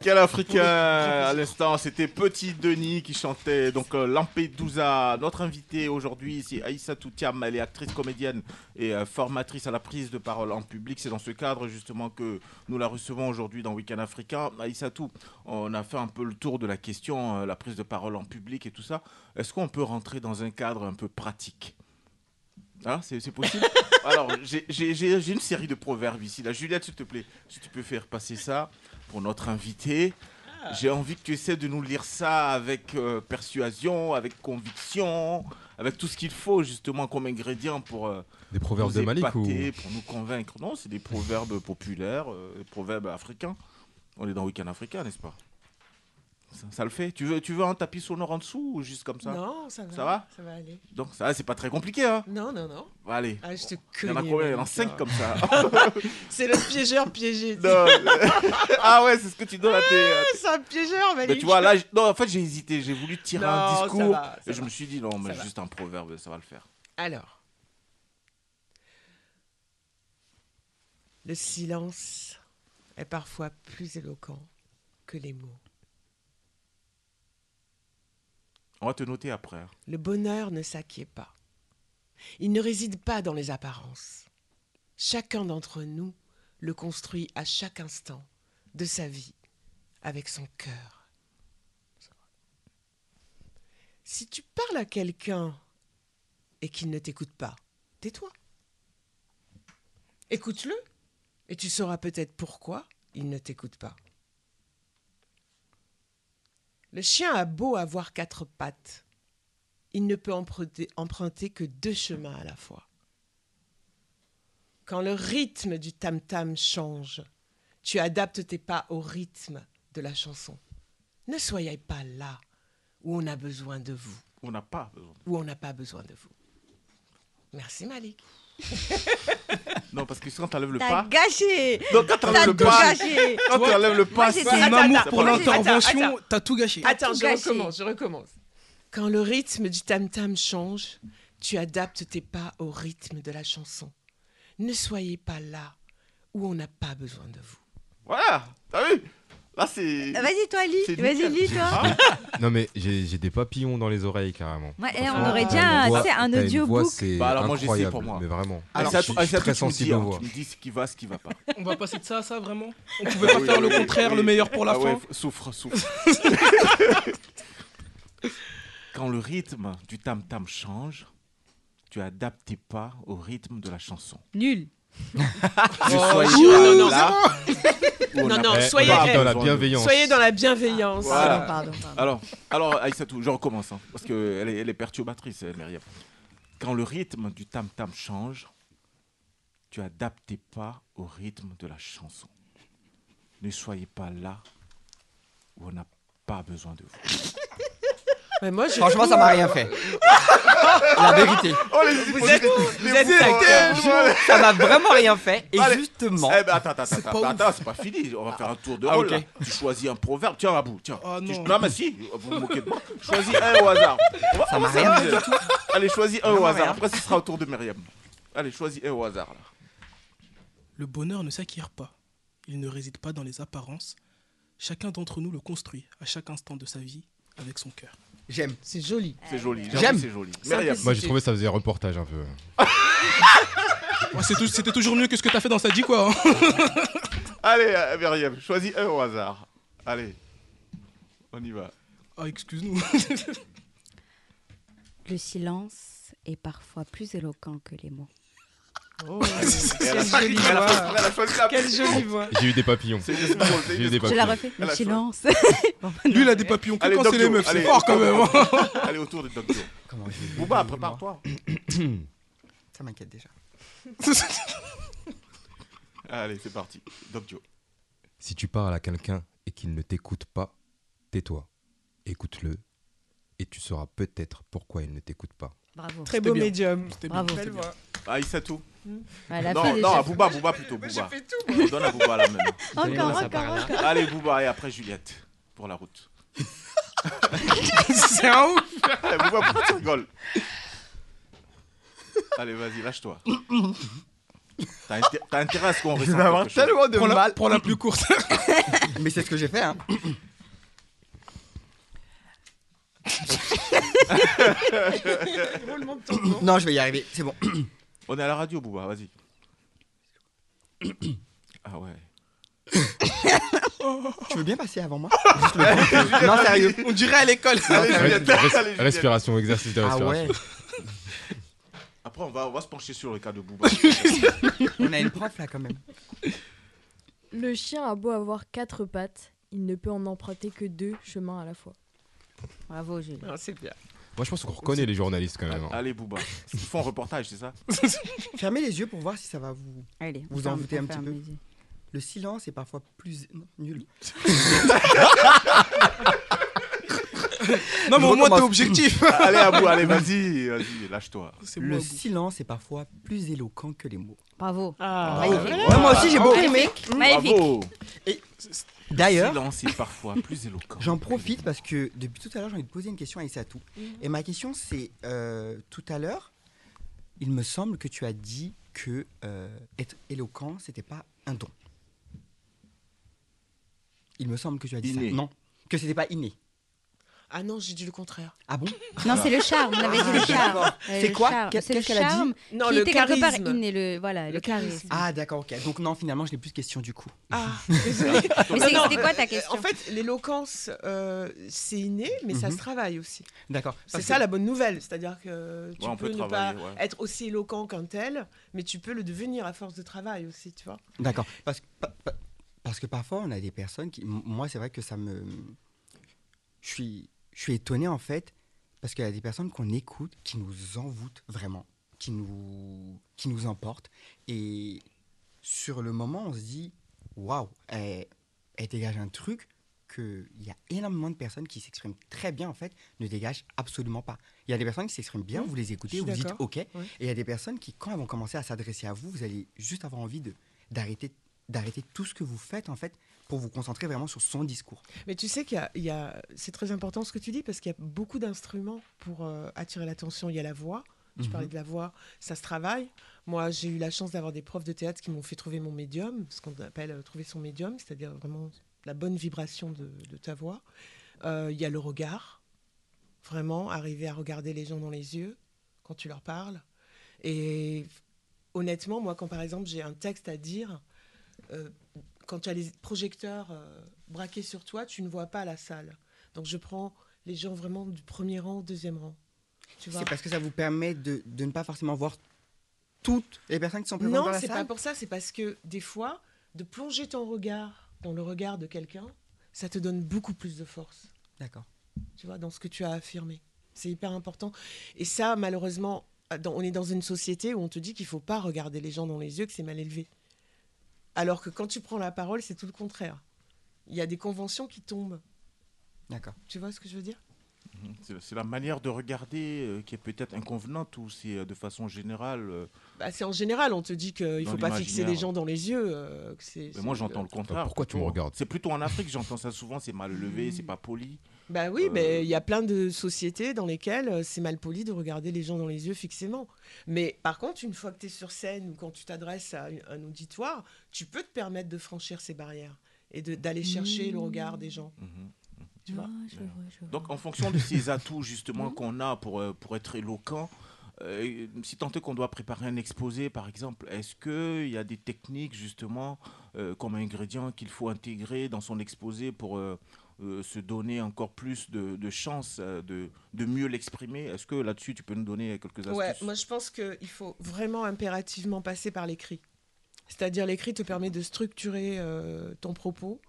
Quel Africain à l'instant, c'était Petit Denis qui chantait donc euh, Lampedusa. Notre invité aujourd'hui, c'est Aïssa Toutiam. Elle est actrice, comédienne et euh, formatrice à la prise de parole en public. C'est dans ce cadre justement que nous la recevons aujourd'hui dans Week-end Africain. Aïssa Tou, on a fait un peu le tour de la question, euh, la prise de parole en public et tout ça. Est-ce qu'on peut rentrer dans un cadre un peu pratique? Hein, c'est possible? Alors, j'ai- une série de proverbes ici. Là, Juliette, s'il te plaît, si tu peux faire passer ça pour notre invité. J'ai envie que tu essaies de nous lire ça avec euh, persuasion, avec conviction, avec tout ce qu'il faut justement comme ingrédient pour euh, Des proverbes nous de Malik ou- épater, pour nous convaincre. Non, c'est des proverbes populaires, euh, des proverbes africains. On est dans Week-end africain, n'est-ce pas? Ça, ça le fait tu veux, tu veux un tapis sonore en dessous ou juste comme ça Non, ça va. Ça va Ça va aller. Donc ça, c'est pas très compliqué, hein Non, non, non. Allez. Ah, je te Il y en a combien? Il y en a Malika. 5 comme ça. c'est le piégeur piégé. Non. ah ouais, c'est ce que tu donnes à tes. tes- C'est un piégeur, Mais Malik. tu vois, là, non, en fait, j'ai hésité. J'ai voulu tirer Non, un ça discours. va, ça et je va. me suis dit, non, mais va. juste un proverbe, ça va le faire. Alors. Le silence est parfois plus éloquent que les mots. Te noter après. hein. Le bonheur ne s'acquiert pas. Il ne réside pas dans les apparences. Chacun d'entre nous le construit à chaque instant de sa vie avec son cœur. Si tu parles à quelqu'un et qu'il ne t'écoute pas, tais-toi. Écoute-le et tu sauras peut-être pourquoi il ne t'écoute pas. Le chien a beau avoir quatre pattes, il ne peut emprunter, emprunter que deux chemins à la fois. Quand le rythme du tam-tam change, tu adaptes tes pas au rythme de la chanson. Ne soyez pas là où on a besoin de vous, On n'a pas besoin. où on n'a pas besoin de vous. Merci Malik. Non, parce que quand tu enlèves le T'as pas. gâché Non, quand tu T'as enlèves le tout pas. gâché Quand tu enlèves le pas, Moi, c'est j'étais- Ton Attends, amour attends, pour l'intervention, attends, t'as tout gâché. Attends, tout je gâché. recommence, je recommence. Quand le rythme du tam-tam change, tu adaptes tes pas au rythme de la chanson. Ne soyez pas là où on n'a pas besoin de vous. Voilà, t'as vu? Là, c'est. Vas-y, toi, lis. Vas-y, lis, toi. Ah. Non mais j'ai des papillons dans les oreilles carrément. Ouais, et on aurait un- voix- un audiobook. Bah alors moi j'essaie incroyable, pour moi. Mais vraiment. Alors, je suis très sensible aux voix. Tu me dis ce qui va, ce qui va pas. On va passer de ça à ça, vraiment? On pouvait pas faire le contraire, le meilleur pour la Ah fin? souffre, souffre. Quand le rythme du tam-tam change, tu adaptes tes pas au rythme de la chanson. Nul. Oh, soyez non, non, Non, non, soyez- dans la de vous. bienveillance. Soyez dans la bienveillance. Voilà. Pardon, pardon, pardon. Alors, alors Aïssatou, je recommence, hein, parce qu'elle est, elle est perturbatrice, Myriam. Quand le rythme du tam-tam change, tu adaptes tes pas au rythme de la chanson. Ne soyez pas là où on n'a pas besoin de vous. Mais moi, je Franchement, ça m'a rien fait. La vérité. Oh, les, Vous êtes, vous êtes. Ça m'a vraiment rien fait. Et Allez. justement. Eh ben attends, attends, attends, pas attends, c'est pas fini. On va faire un tour de Ah, rôle. là. Tu choisis un proverbe. Tiens, Abou, tiens. Oh, Tu- non. mais si, vous vous moquez de moi. Choisis un au hasard. Ça m'a va rien fait Allez, choisis un au hasard. Après, ce sera au tour de Myriam. Allez, choisis un au hasard. Là. Le bonheur ne s'acquiert pas. Il ne réside pas dans les apparences. Chacun d'entre nous le construit à chaque instant de sa vie avec son cœur. J'aime. C'est joli. C'est joli. J'aime. C'est joli. Myriam. Moi j'ai trouvé ça faisait reportage un peu. Ouais, c'est tou- C'était toujours mieux que ce que t'as fait dans ça dit quoi. hein. Allez, euh, Myriam, choisis un au hasard. Allez, on y va. Ah, excuse-nous. Le silence est parfois plus éloquent que les mots. Oh, quelle jolie voix. Quelle jolie. J'ai eu des papillons. J'ai eu des drôle. Je la papillons. refais. Le silence. Lui, il a des papillons Allez, quand c'est les meufs. C'est allez, fort quand même. hein. Allez, autour de Doc Booba, prépare-toi. Ça m'inquiète déjà. Allez, c'est parti. Doc Joe. Si tu parles à quelqu'un et qu'il ne t'écoute pas, tais-toi. Écoute-le et tu sauras peut-être pourquoi il ne t'écoute pas. Bravo. Très beau médium. Bravo. Belle voix. Ah, Issatou. Elle a Non, fait non, à Booba, Booba plutôt, Booba. J'ai fait tout. On donne à Booba là maintenant. Encore, encore. Allez, Booba, et après Juliette. Pour la route. C'est un ouf. Allez, Booba, pourquoi tu rigoles? Allez, vas-y, lâche-toi. T'as inté- t'as intérêt à ce qu'on Je ressente vais avoir quelque chose. tellement de Prends la, mal. prends la plus courte. Mais c'est ce que j'ai fait, hein. Roulement de tambour. Non, je vais y arriver. C'est bon. On est à la radio, Booba, vas-y. Ah ouais. Tu veux bien passer avant moi? Juste le temps. Non, sérieux. On dirait à l'école. Res- respiration, exercice de Ah respiration. ouais. Après, on va, on va se pencher sur le cas de Booba. On a une prof là quand même. Le chien a beau avoir quatre pattes, il ne peut en emprunter que deux chemins à la fois. Bravo, Julie. Non, c'est bien. Moi je pense qu'on reconnaît les journalistes quand même. hein. Allez, Booba. Ils font un reportage, c'est ça Fermez les yeux pour voir si ça va vous. Allez, Vous ferme- en foutez un ferme petit peu les yeux. Le silence est parfois plus. Non, nul. Non, mais au moins, t'es objectif. allez, Abou, allez, vas-y, vas-y, lâche-toi. Le silence est parfois plus éloquent que les mots. Bravo. Ah, Magnifique. Ouais, moi aussi, j'ai beaucoup aimé. Magnifique. Bravo. Et d'ailleurs, Silence est parfois plus éloquent. J'en profite parce que depuis tout à l'heure, j'ai envie de poser une question à Issatou. Mhm. Et ma question, c'est euh, tout à l'heure, il me semble que tu as dit que euh, être éloquent, c'était pas un don. Il me semble que tu as dit Inné. ça. Non, que c'était pas inné. Ah non, j'ai dit le contraire. Ah bon? Non, c'est le charme. On avait dit le Ah, charme. d'accord. Euh, C'est quoi qu'est-ce qu'elle a dit charme Non, qui le était quelque part charisme. inné. Le, voilà, le, Le charisme. charisme. Ah d'accord, ok. Donc non, finalement, je n'ai plus de questions du coup. Ah, désolé. Mais c'était quoi ta euh, question En fait, l'éloquence, euh, c'est inné, mais ça Mhm. se travaille aussi. D'accord. C'est ça que- la bonne nouvelle, c'est-à-dire que tu Ouais, peux, ne pas ouais. être aussi éloquent qu'un tel, mais tu peux le devenir à force de travail aussi, tu vois. D'accord. Parce, parce que parfois, on a des personnes qui. Moi, c'est vrai que ça me. Je suis, je suis étonné, en fait, parce qu'il y a des personnes qu'on écoute qui nous envoûtent vraiment, qui nous, qui nous emportent. Et sur le moment, on se dit waouh, elle, elle dégage un truc qu'il y a énormément de personnes qui s'expriment très bien, en fait, ne dégagent absolument pas. Il y a des personnes qui s'expriment bien, Mmh, vous les écoutez, vous dites. OK. Et il y a des personnes qui, quand elles vont commencer à s'adresser à vous, vous allez juste avoir envie de d'arrêter d'arrêter tout ce que vous faites en fait pour vous concentrer vraiment sur son discours. Mais tu sais qu'il y a, c'est très important ce que tu dis parce qu'il y a beaucoup d'instruments pour euh, attirer l'attention. Il y a la voix. Tu Mhm. parlais de la voix, ça se travaille. Moi, j'ai eu la chance d'avoir des profs de théâtre qui m'ont fait trouver mon médium, ce qu'on appelle euh, trouver son médium, c'est-à-dire vraiment la bonne vibration de, de ta voix. Euh, Il y a le regard, vraiment arriver à regarder les gens dans les yeux quand tu leur parles. Et honnêtement, moi, quand par exemple j'ai un texte à dire, euh, quand tu as les projecteurs euh, braqués sur toi, tu ne vois pas la salle. Donc je prends les gens vraiment du premier rang au deuxième rang. C'est parce que ça vous permet de, de ne pas forcément voir toutes les personnes qui sont présentes Non, dans la c'est salle pas pour ça. C'est parce que des fois, de plonger ton regard dans le regard de quelqu'un, ça te donne beaucoup plus de force. D'accord. Tu vois, dans ce que tu as affirmé. C'est hyper important. Et ça, malheureusement, dans- on est dans une société où on te dit qu'il faut pas regarder les gens dans les yeux, que c'est mal élevé. Alors que quand tu prends la parole, c'est tout le contraire. Il y a des conventions qui tombent. D'accord. Tu vois ce que je veux dire? Mhm. C'est la manière de regarder euh, qui est peut-être inconvenante ou c'est euh, de façon générale. euh, Bah, c'est en général, on te dit qu'il ne faut pas fixer les gens dans les yeux. que mais moi j'entends le contraire. pourquoi tu me regardes? C'est plutôt en Afrique, j'entends ça souvent, c'est mal levé, c'est pas poli. Bah oui, Euh, mais il y a plein de sociétés dans lesquelles euh, c'est mal poli de regarder les gens dans les yeux fixément. Mais par contre, une fois que tu es sur scène ou quand tu t'adresses à un- auditoire, tu peux te permettre de franchir ces barrières et d'aller chercher le regard des gens. Tu vois Donc en fonction de ces atouts justement qu'on a pour, euh, pour être éloquent, euh, si tant est qu'on doit préparer un exposé par exemple, est-ce qu'il y a des techniques justement euh, comme ingrédients qu'il faut intégrer dans son exposé pour euh, euh, se donner encore plus de, de chances euh, de, de mieux l'exprimer Est-ce que là-dessus tu peux nous donner quelques astuces? Ouais, moi je pense qu'il faut vraiment impérativement passer par l'écrit. C'est-à-dire l'écrit te permet de structurer euh, ton propos,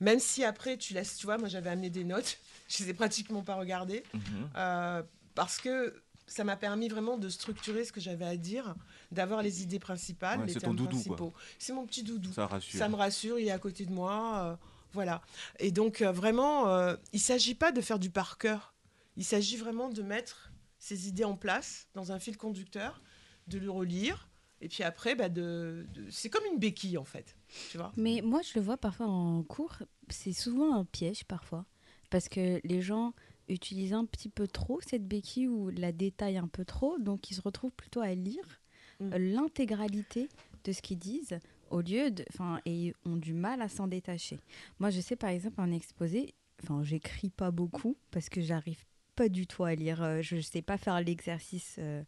même si après tu laisses, tu vois, moi j'avais amené des notes, je les ai pratiquement pas regardées, Mhm. euh, parce que ça m'a permis vraiment de structurer ce que j'avais à dire, d'avoir les idées principales, Ouais, les c'est ton thèmes doudou, principaux. C'est mon petit doudou. Ça rassure. Ça me rassure, il est à côté de moi, euh, voilà. Et donc euh, vraiment, euh, il s'agit pas de faire du par cœur, il s'agit vraiment de mettre ces idées en place dans un fil conducteur, de le relire, et puis après, bah, de, de- c'est comme une béquille en fait, tu vois? Mais moi, je le vois parfois en cours, c'est souvent un piège parfois. Parce que les gens utilisent un petit peu trop cette béquille ou la détaillent un peu trop, donc ils se retrouvent plutôt à lire Mm. euh, l'intégralité de ce qu'ils disent au lieu de. Enfin, et ont du mal à s'en détacher. Moi, je sais par exemple en exposé, enfin, j'écris pas beaucoup parce que j'arrive pas du tout à lire. euh, je sais pas faire l'exercice euh,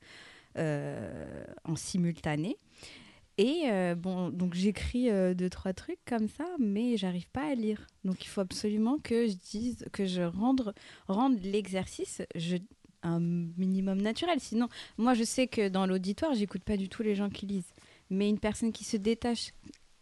euh, en simultané. Et euh, bon, donc j'écris deux, trois trucs comme ça, mais j'arrive pas à lire. Donc il faut absolument que je dise, que je rende, rende l'exercice un minimum naturel. Sinon, moi je sais que dans l'auditoire, j'écoute pas du tout les gens qui lisent. Mais une personne qui se détache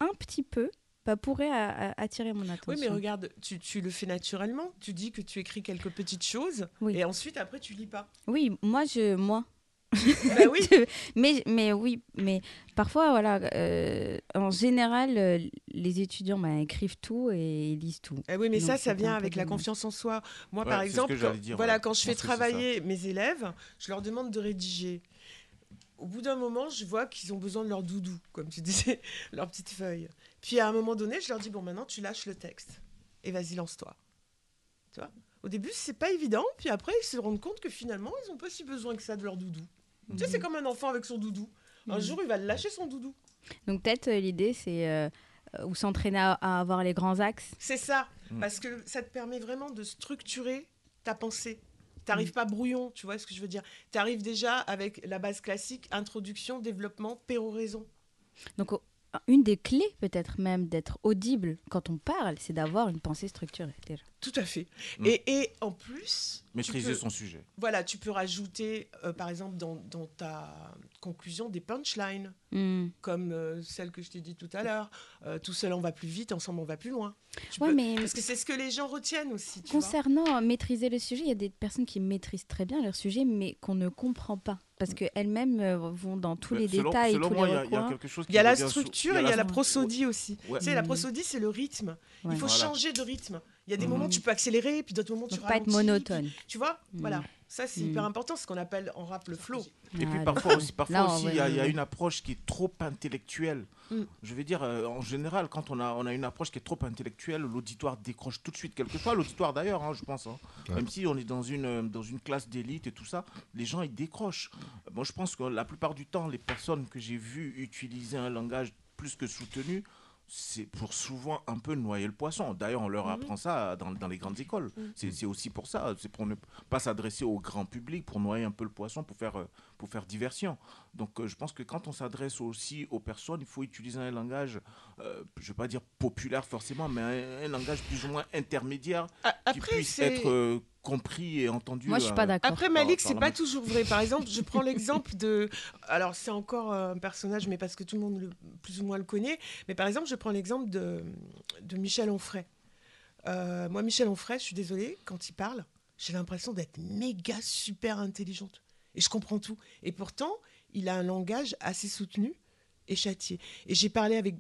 un petit peu bah, pourrait attirer mon attention. Oui, mais regarde, tu, tu le fais naturellement. Tu dis que tu écris quelques petites choses, et ensuite après tu lis pas. Oui, moi, je, moi, Bah oui. mais, mais oui, mais parfois, voilà, euh, en général, euh, les étudiants bah, écrivent tout et ils lisent tout. Eh oui, mais Donc, ça, ça vient avec la confiance en soi. Moi, Ouais, par exemple, dire, voilà, ouais. quand je Je fais travailler mes élèves, je leur demande de rédiger. Au bout d'un moment, je vois qu'ils ont besoin de leur doudou, comme tu disais, leur petite feuille. Puis à un moment donné, je leur dis bon, maintenant tu lâches le texte et vas-y, lance-toi. Tu vois? Au début, c'est pas évident, puis après, ils se rendent compte que finalement, ils ont pas si besoin que ça de leur doudou. Tu sais, c'est comme un enfant avec son doudou. Un Mhm. jour, il va lâcher son doudou. Donc peut-être euh, l'idée, c'est euh, euh, ou s'entraîner à, à avoir les grands axes. C'est ça, Mm. parce que ça te permet vraiment de structurer ta pensée. T'arrives Mm. pas brouillon, tu vois ce que je veux dire. T'arrives déjà avec la base classique, introduction, développement, péroraison. Donc une des clés peut-être même d'être audible quand on parle, c'est d'avoir une pensée structurée déjà. Tout à fait. Mm. Et, et en plus... Maîtriser peux- son sujet. Voilà, tu peux rajouter, euh, par exemple, dans, dans ta conclusion, des punchlines, Mm. comme euh, celle que je t'ai dit tout à l'heure. Euh, tout seul, on va plus vite, ensemble, on va plus loin. Ouais, peux- mais- Parce que c'est ce que les gens retiennent aussi. Tu vois. Concernant maîtriser le sujet, il y a des personnes qui maîtrisent très bien leur sujet, mais qu'on ne comprend pas. Parce qu'elles-mêmes vont dans tous Mais les selon- détails, selon tous moi, les il y a- il y a recoins. quelque chose Il y a la structure il y a et il y a la- la prosodie aussi. Ouais. Tu sais, la prosodie, c'est le rythme. Ouais. Il faut Voilà. changer de rythme. Il y a des Mhm. moments où tu peux accélérer, puis d'autres moments où tu Donc pas être ralentis, monotone. puis- Tu vois Mhm. Voilà. Ça, c'est Mhm. hyper important, ce qu'on appelle en rap le flow. Et puis parfois aussi, parfois aussi, ouais, il y, a- il y a ouais. une approche qui est trop intellectuelle. Mm. Je veux dire, euh, en général, quand on a, on a une approche qui est trop intellectuelle, l'auditoire décroche tout de suite, quel que soit l'auditoire d'ailleurs, hein, je pense. hein. Ouais. Même si on est dans une, euh, dans une classe d'élite et tout ça, les gens, ils décrochent. Euh, Moi, je pense que la plupart du temps, les personnes que j'ai vues utiliser un langage plus que soutenu, c'est pour souvent un peu noyer le poisson. D'ailleurs, on leur Mhm. apprend ça dans, dans les grandes écoles. Mhm. C'est aussi pour ça. C'est pour ne pas s'adresser au grand public, pour noyer un peu le poisson, pour faire, euh, pour faire diversion. Donc, euh, je pense que quand on s'adresse aussi aux personnes, il faut utiliser un langage, euh, je ne vais pas dire populaire forcément, mais un, un langage plus ou moins intermédiaire A- qui Après, puisse être euh, compris et entendu. Moi, je suis pas d'accord. Après, Malik, c'est pas toujours vrai. Par exemple, je prends l'exemple de. Alors, c'est encore un personnage, mais parce que tout le monde le- plus ou moins le connaît. Mais par exemple, je prends l'exemple de, de Michel Onfray. Euh, moi, Michel Onfray, je suis désolée, quand il parle, j'ai l'impression d'être méga super intelligente. Et je comprends tout. Et pourtant, il a un langage assez soutenu et châtié. Et j'ai parlé avec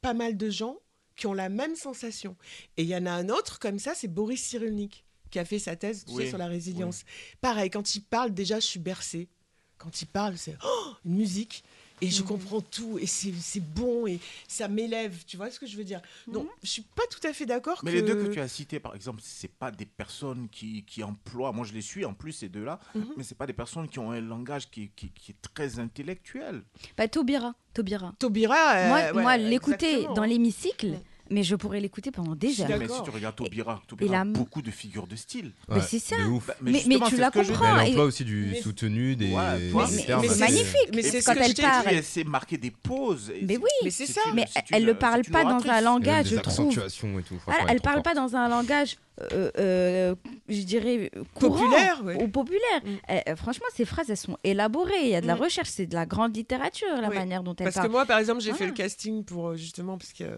pas mal de gens qui ont la même sensation. Et il y en a un autre comme ça, c'est Boris Cyrulnik, qui a fait sa thèse tu sais, sur la résilience. Pareil, quand il parle, déjà, je suis bercée. Quand il parle, c'est oh, une musique. Et je comprends tout. Et c'est c'est bon. Et ça m'élève. Tu vois ce que je veux dire? Donc, je suis pas tout à fait d'accord Mais que... les deux que tu as cités, par exemple, c'est pas des personnes qui, qui emploient. Moi, je les suis en plus ces deux-là, Mhm. mais c'est pas des personnes qui ont un langage qui, qui, qui est très intellectuel. Bah, Taubira, Taubira. Taubira, euh, moi, ouais, moi l'écouter dans l'hémicycle. Mais je pourrais l'écouter pendant des heures. Mais si tu regardes Taubira, Et Taubira a beaucoup de figures de style. Mais Ouais, c'est ça. Bah, Mais- tu la que comprends. Elle emploie aussi du Mais- soutenu, des, Ouais, des toi, mais- c'est magnifique. Mais c'est quand que elle parle. Et c'est marquer des pauses. Mais oui. Mais c'est ça. Mais elle ne parle pas dans un langage, des je trouve. accentuations et tout. Elle, elle parle pas dans un langage, euh, euh, je dirais, courant Populaire, ouais. ou populaire. Mm. Elle- elle- franchement, ces phrases, elles sont élaborées. Il y a de la Mm. recherche, c'est de la grande littérature, la Oui. manière dont elle Parce que parle. moi, par exemple, j'ai fait le casting pour euh, justement parce que euh,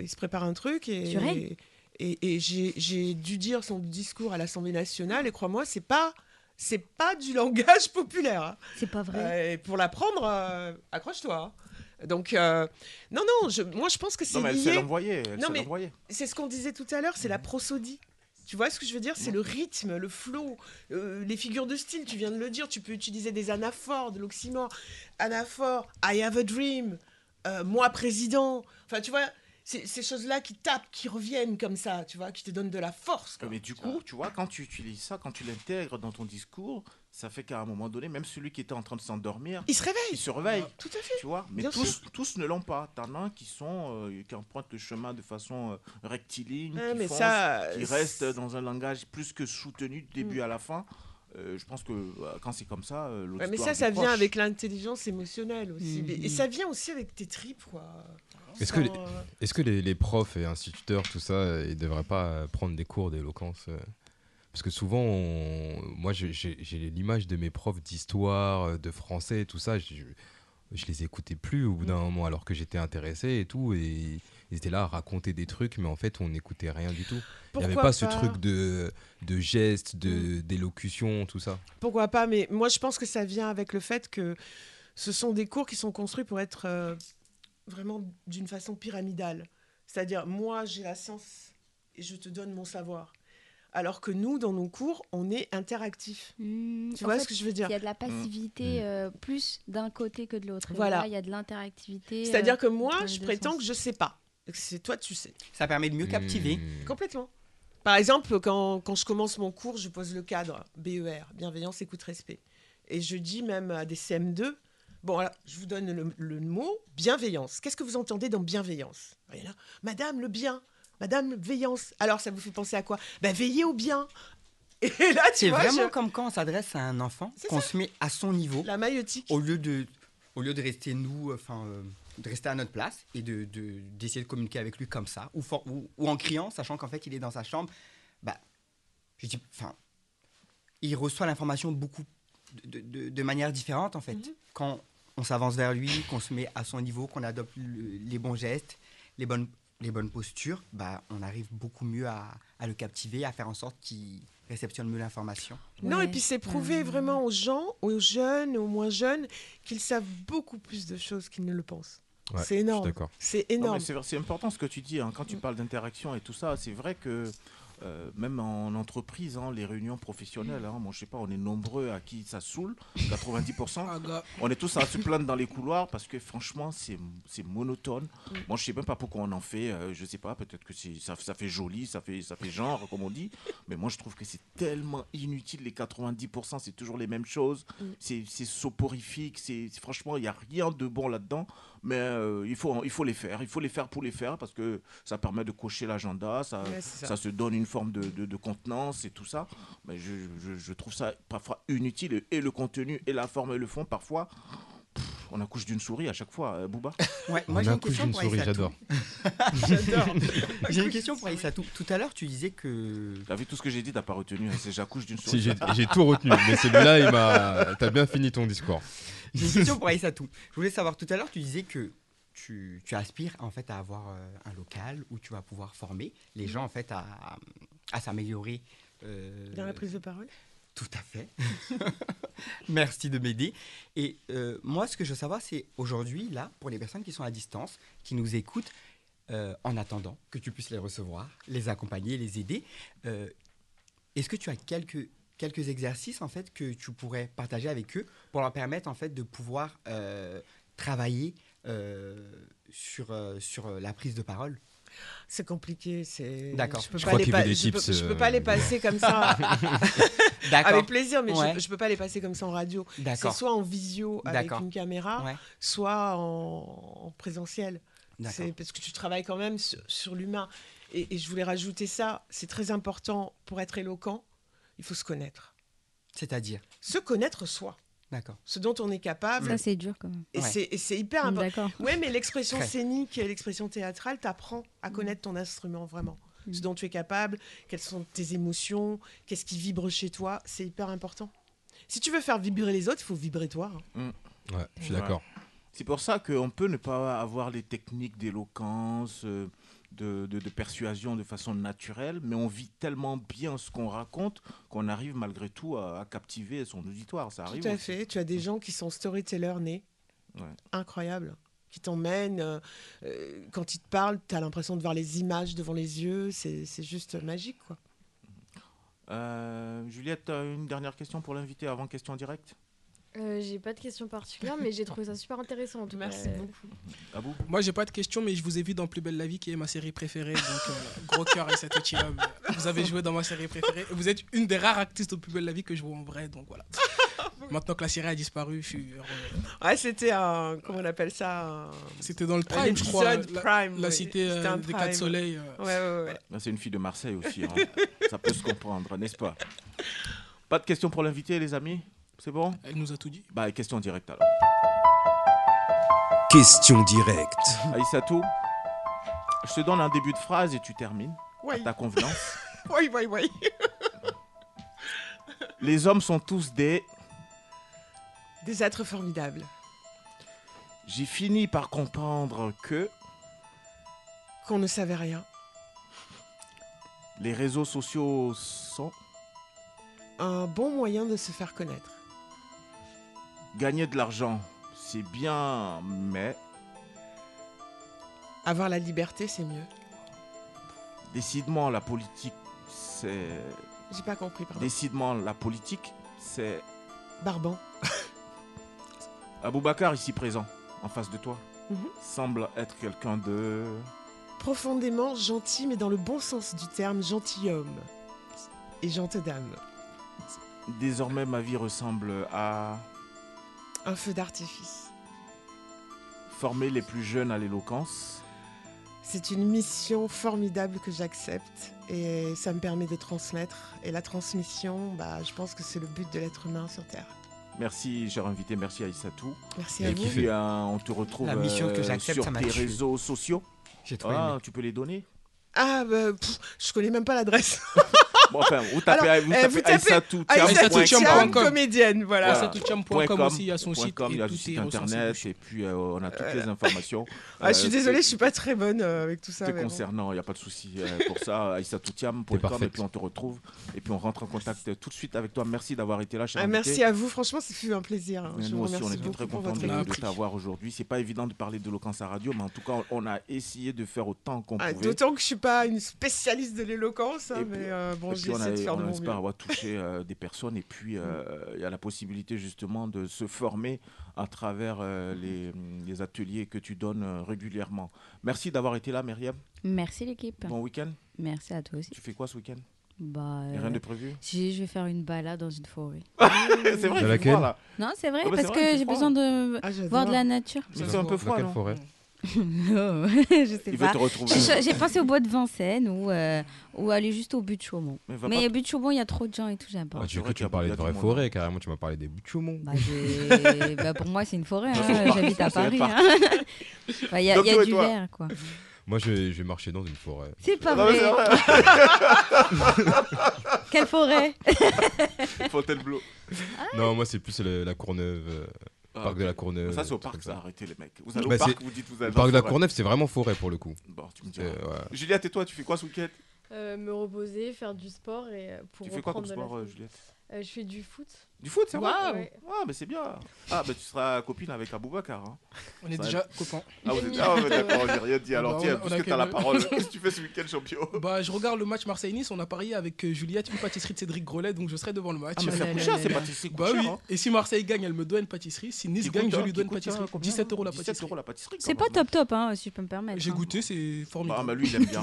il se prépare un truc et et, et j'ai j'ai dû dire son discours à l'Assemblée nationale et crois-moi, c'est pas c'est pas du langage populaire. hein. C'est pas vrai. Euh, et pour l'apprendre, euh, accroche-toi. hein. Donc euh, non non, je- moi je pense que c'est Non, mais lié. Elle mais- l'envoyer. C'est ce qu'on disait tout à l'heure, c'est la prosodie. Tu vois ce que je veux dire? C'est le rythme, le flow, euh, les figures de style, tu viens de le dire, tu peux utiliser des anaphores, de l'oxymore. Anaphore, I have a dream, euh, moi président. Enfin, tu vois, ces choses-là qui tapent, qui reviennent comme ça, tu vois, qui te donnent de la force. quoi. Mais du coup, tu vois, quand tu utilises ça, quand tu l'intègres dans ton discours, ça fait qu'à un moment donné, même celui qui était en train de s'endormir, Il se réveille. il se réveille. Tout à fait. Tu vois, mais tous, tous ne l'ont pas. T'en as qui sont euh, qui empruntent le chemin de façon euh, rectiligne, Ouais, qui mais foncent, ça, qui c'est- restent dans un langage plus que soutenu du début Mm. à la fin. Euh, je pense que euh, quand c'est comme ça, euh, Ouais, mais ça, ça vient avec l'intelligence émotionnelle aussi. Mhm. Et ça vient aussi avec tes tripes, quoi. Est-ce que, les, euh, que les, les profs et instituteurs, tout ça, euh, ils devraient pas euh, prendre des cours d'éloquence euh Parce que souvent, on- moi, j'ai- l'image de mes profs d'histoire, euh, de français, tout ça. j'ai- je les écoutais plus au bout d'un moment alors que j'étais intéressé et tout. Et ils étaient là à raconter des trucs, mais en fait, on n'écoutait rien du tout. Il n'y avait pas ce truc de, de gestes, de, d'élocution, tout ça. Pourquoi pas Mais moi, je pense que ça vient avec le fait que ce sont des cours qui sont construits pour être euh, vraiment d'une façon pyramidale. C'est-à-dire, moi, j'ai la science et je te donne mon savoir. Alors que nous, dans nos cours, on est interactif. tu Hmm, En vois fait, ce que je veux dire Il y a de la passivité euh, plus d'un côté que de l'autre. Voilà. là, Il y a de l'interactivité. Euh, que moi, je prétends sens. que je sais pas. C'est toi, tu sais. Ça permet de mieux captiver. Complètement. Par exemple, quand, quand je commence mon cours, je pose le cadre BER, bienveillance, écoute, respect. Et je dis même à des CM2, bon, voilà, je vous donne le, le mot bienveillance. Qu'est-ce que vous entendez dans bienveillance? Et là, Madame le bien, Madame veillance. Alors, ça vous fait penser à quoi? Ben, veillez au bien. Et là, tu C'est vois, vraiment je- comme quand on s'adresse à un enfant, qu'on se met à son niveau. La maïotique. Au lieu de, au lieu de rester nous, enfin, euh, de rester à notre place et de de- d'essayer de, communiquer avec lui comme ça, ou, for- ou, ou en criant, sachant qu'en fait il est dans sa chambre, bah, je dis, enfin, il reçoit l'information beaucoup de, de- de manière différente en fait. Mhm. Quand on s'avance vers lui, qu'on se met à son niveau, qu'on adopte le- les bons gestes, les bonnes, les bonnes postures, bah, on arrive beaucoup mieux à, à le captiver, à faire en sorte qu'il réceptionne mieux l'information. Non, et puis c'est prouver vraiment aux gens, aux jeunes, aux moins jeunes, qu'ils savent beaucoup plus de choses qu'ils ne le pensent. Ouais, c'est énorme. C'est énorme. C'est c'est important ce que tu dis. hein. Quand tu parles d'interaction et tout ça, c'est vrai que euh, même en entreprise, hein, les réunions professionnelles, hein, moi je sais pas, on est nombreux à qui ça saoule, 90%. Ah, on est tous à se plaindre dans les couloirs parce que franchement, c'est monotone. Moi je sais même pas pourquoi on en fait. euh, je sais pas, peut-être que ça, ça fait joli, ça fait, ça fait genre, comme on dit. Mais moi je trouve que c'est tellement inutile. Les 90%, c'est toujours les mêmes choses. Mm. C'est soporifique. Franchement, il n'y a rien de bon là-dedans. Mais euh, il, faut, il faut les faire. Il faut les faire pour les faire parce que ça permet de cocher l'agenda. Ça, Ouais, ça. ça se donne une forme de, de- de contenance et tout ça. Mais je, je- je trouve ça parfois inutile. Et le contenu, et la forme, et le fond, parfois, on accouche d'une souris à chaque fois, euh, Booba. Ouais, moi j'ai une question pour Aïssatou. j'adore. J'adore. j'ai une question pour Aïssatou. Tout à l'heure, tu disais que. T'as vu tout ce que j'ai dit, t'as pas retenu. hein, C'est j'accouche d'une souris. Si, j'ai j'ai tout retenu, mais celui-là, il m'a. T'as bien fini ton discours. J'ai une question pour Aïssatou. Je voulais savoir, tout à l'heure, tu disais que tu, tu aspires en fait à avoir euh, un local où tu vas pouvoir former les gens en fait à, à s'améliorer. euh, Dans la prise de parole Tout à fait. Merci de m'aider. Et euh, moi, ce que je veux savoir, c'est aujourd'hui, là, pour les personnes qui sont à distance, qui nous écoutent, euh, en attendant que tu puisses les recevoir, les accompagner, les aider, euh, est-ce que tu as quelques, quelques exercices, en fait, que tu pourrais partager avec eux pour leur permettre, en fait, de pouvoir travailler sur, sur la prise de parole? C'est compliqué, c'est. D'accord. Je peux Je pas les qu'il pa- veut des je peux- tips, Je peux pas les passer comme ça. D'accord. Avec plaisir, mais je- Ouais. je, peux pas les passer comme ça en radio. C'est soit en visio avec une caméra, Ouais. soit en, en présentiel. C'est parce que tu travailles quand même sur, sur l'humain. Et, et je voulais rajouter ça. C'est très important pour être éloquent. Il faut se connaître. C'est-à-dire? Se connaître soi. D'accord. Ce dont on est capable. Ça, c'est dur quand même. Et Ouais. c'est- hyper important. D'accord. Ouais, mais l'expression scénique et l'expression théâtrale t'apprend à connaître ton instrument vraiment. Ce dont tu es capable, quelles sont tes émotions, qu'est-ce qui vibre chez toi, c'est hyper important. Si tu veux faire vibrer les autres, il faut vibrer toi. hein. Ouais, je suis d'accord. C'est pour ça qu'on peut ne pas avoir les techniques d'éloquence, euh, de, de- de persuasion de façon naturelle, mais on vit tellement bien ce qu'on raconte qu'on arrive malgré tout à, à captiver son auditoire. Ça arrive. Tout à aussi. fait. Tu as des gens qui sont storytellers nés, Ouais. incroyables, qui t'emmènent. euh, euh, quand ils te parlent, tu as l'impression de voir les images devant les yeux. C'est juste magique, quoi. Euh, Juliette, une dernière question pour l'invité avant question directe? Euh, j'ai pas de questions particulières, mais j'ai trouvé ça super intéressant. En tout Merci cas. beaucoup. À vous Moi, j'ai pas de questions, mais je vous ai vu dans Plus belle la vie, qui est ma série préférée. Donc, euh, gros cœur et cet Otium. Vous avez joué dans ma série préférée. Et Vous êtes une des rares actrices de Plus belle la vie que je vois en vrai. Donc voilà. Maintenant que la série a disparu, je suis heureux. Ouais, c'était un. Comment on appelle ça C'était dans le Prime, je crois. La- Prime, la oui. cité, euh, des. Quatre Soleils, euh. Ouais, ouais, ouais. C'est une fille de Marseille aussi. hein. Ça peut se comprendre, n'est-ce pas? Pas de questions pour l'invité, les amis? C'est bon? Elle nous a tout dit. Bah, question directe alors. Question directe. Aïssatou, je te donne un début de phrase et tu termines. Oui. À ta convenance. Oui, oui, oui. Les hommes sont tous des. Des êtres formidables. J'ai fini par comprendre que Qu'on ne savait rien. les réseaux sociaux sont Un bon moyen de se faire connaître. Gagner de l'argent. C'est bien, mais Avoir la liberté, c'est mieux. décidément la politique, c'est J'ai pas compris, pardon. décidément la politique, c'est Barban. Aboubacar ici présent, en face de toi, Mhm. semble être quelqu'un de Profondément gentil, mais dans le bon sens du terme, gentilhomme. Et gentille dame. désormais ma vie ressemble à Un feu d'artifice. former les plus jeunes à l'éloquence. C'est une mission formidable que j'accepte et ça me permet de transmettre. Et la transmission, bah, je pense que c'est le but de l'être humain sur Terre. Merci, cher invité, merci Aïssatou. Merci à Et vous. puis, euh, on te retrouve La mission que euh, j'accepte, sur ça tes réseaux sociaux. J'ai trop Ah, aimé. tu peux les donner? Ah, bah, pff, je connais même pas l'adresse. Bon, enfin, vous tapez, Alors, vous euh, tapez vous tapez Aïssatou Aïssatou comédienne, voilà. Com, aussi, il y a son site com, et il y a site internet et puis euh, on a toutes Voilà. les informations. Ah, je suis Euh, désolée, je suis pas très bonne euh, avec tout ça. te concernant, il n'y a pas de souci euh, pour ça. aïssatoutiam.com T'es et puis on te retrouve et puis on rentre en contact tout de suite avec toi. Merci d'avoir été là, Ah, merci à vous, franchement, ça fut un plaisir. hein. Je nous vous aussi, on est très contents de, t'avoir aujourd'hui. C'est pas évident de parler de l'éloquence à radio, mais en tout cas, on a essayé de faire autant qu'on Ah, pouvait. D'autant que je suis pas une spécialiste de l'éloquence, hein, mais bon, j'ai on, a- espère mieux. avoir touché euh, des personnes et puis euh, il y a la possibilité justement de se former à travers euh, les, les ateliers que tu donnes euh, régulièrement. Merci d'avoir été là, Myriam. Merci l'équipe. Bon week-end. Merci à toi aussi. Tu fais quoi ce week-end? Bah, rien de prévu? Je vais faire une balade dans une forêt. C'est vrai, froid, là. Non, c'est vrai, Ah bah, parce vrai, que j'ai besoin de Ah, voir de la nature. C'est un peu froid, non? forêt? non, je sais Il pas. te retrouver. J'ai pensé au bois de Vincennes ou, euh, ou aller juste au but de Chaumont. Mais va Mais pas- but de Chaumont, il y a trop de gens et tout, j'aime pas. Ah, tu vrai que tu y a de vraie monde, forêt, carrément, tu m'as parlé des bouts de Chaumont. Bah, j'ai- bah, pour moi, c'est une forêt. Hein, J'habite à Paris. hein. Bah, Il y a, Donc, il y a toi et du toi vert, quoi. Moi, je vais, je vais marcher dans une forêt. C'est pas Non, mais vrai. c'est. Quelle forêt? Fontainebleau. Non, moi, c'est plus le- la Courneuve, euh, Ah, parc de la Courneuve. Ça, c'est au parc, comme ça. Arrêtez les mecs. Vous allez Bah, au parc, vous dites vous allez Le parc de la. Courneuve, c'est vraiment forêt pour le coup. Bon, tu me dis. Euh, ouais. Juliette, et toi, tu fais quoi ce week-end? Euh, me reposer, faire du sport et euh, pour Tu fais quoi comme sport, euh. Juliette? Euh, Je fais du foot. Du foot, c'est vrai Waouh. Ouais, mais c'est bien. Ah, bah tu seras copine avec Aboubacar. Hein. On est Ça déjà copains. Ah, vous êtes- ah, ouais, d'accord, j'ai rien dit. Alors, Bah, tiens, on a- on a puisque que t'as la le- parole, qu'est-ce que tu fais ce week-end, champion? Bah, je regarde le match Marseille-Nice. On a parié avec euh, Juliette une pâtisserie de Cédric Grolet, donc je serai devant le match. Ah, mais ça coûte cher, ces pâtisseries Bah coûtent oui. hein. Et si Marseille gagne, elle me doit une pâtisserie. Si Nice gagne, je hein, lui dois une pâtisserie. hein, combien 17 euros la 17 pâtisserie. euros la pâtisserie. C'est pas top top, hein, si je peux me permettre. J'ai hein. goûté, c'est formidable. Ah, bah lui, il aime bien.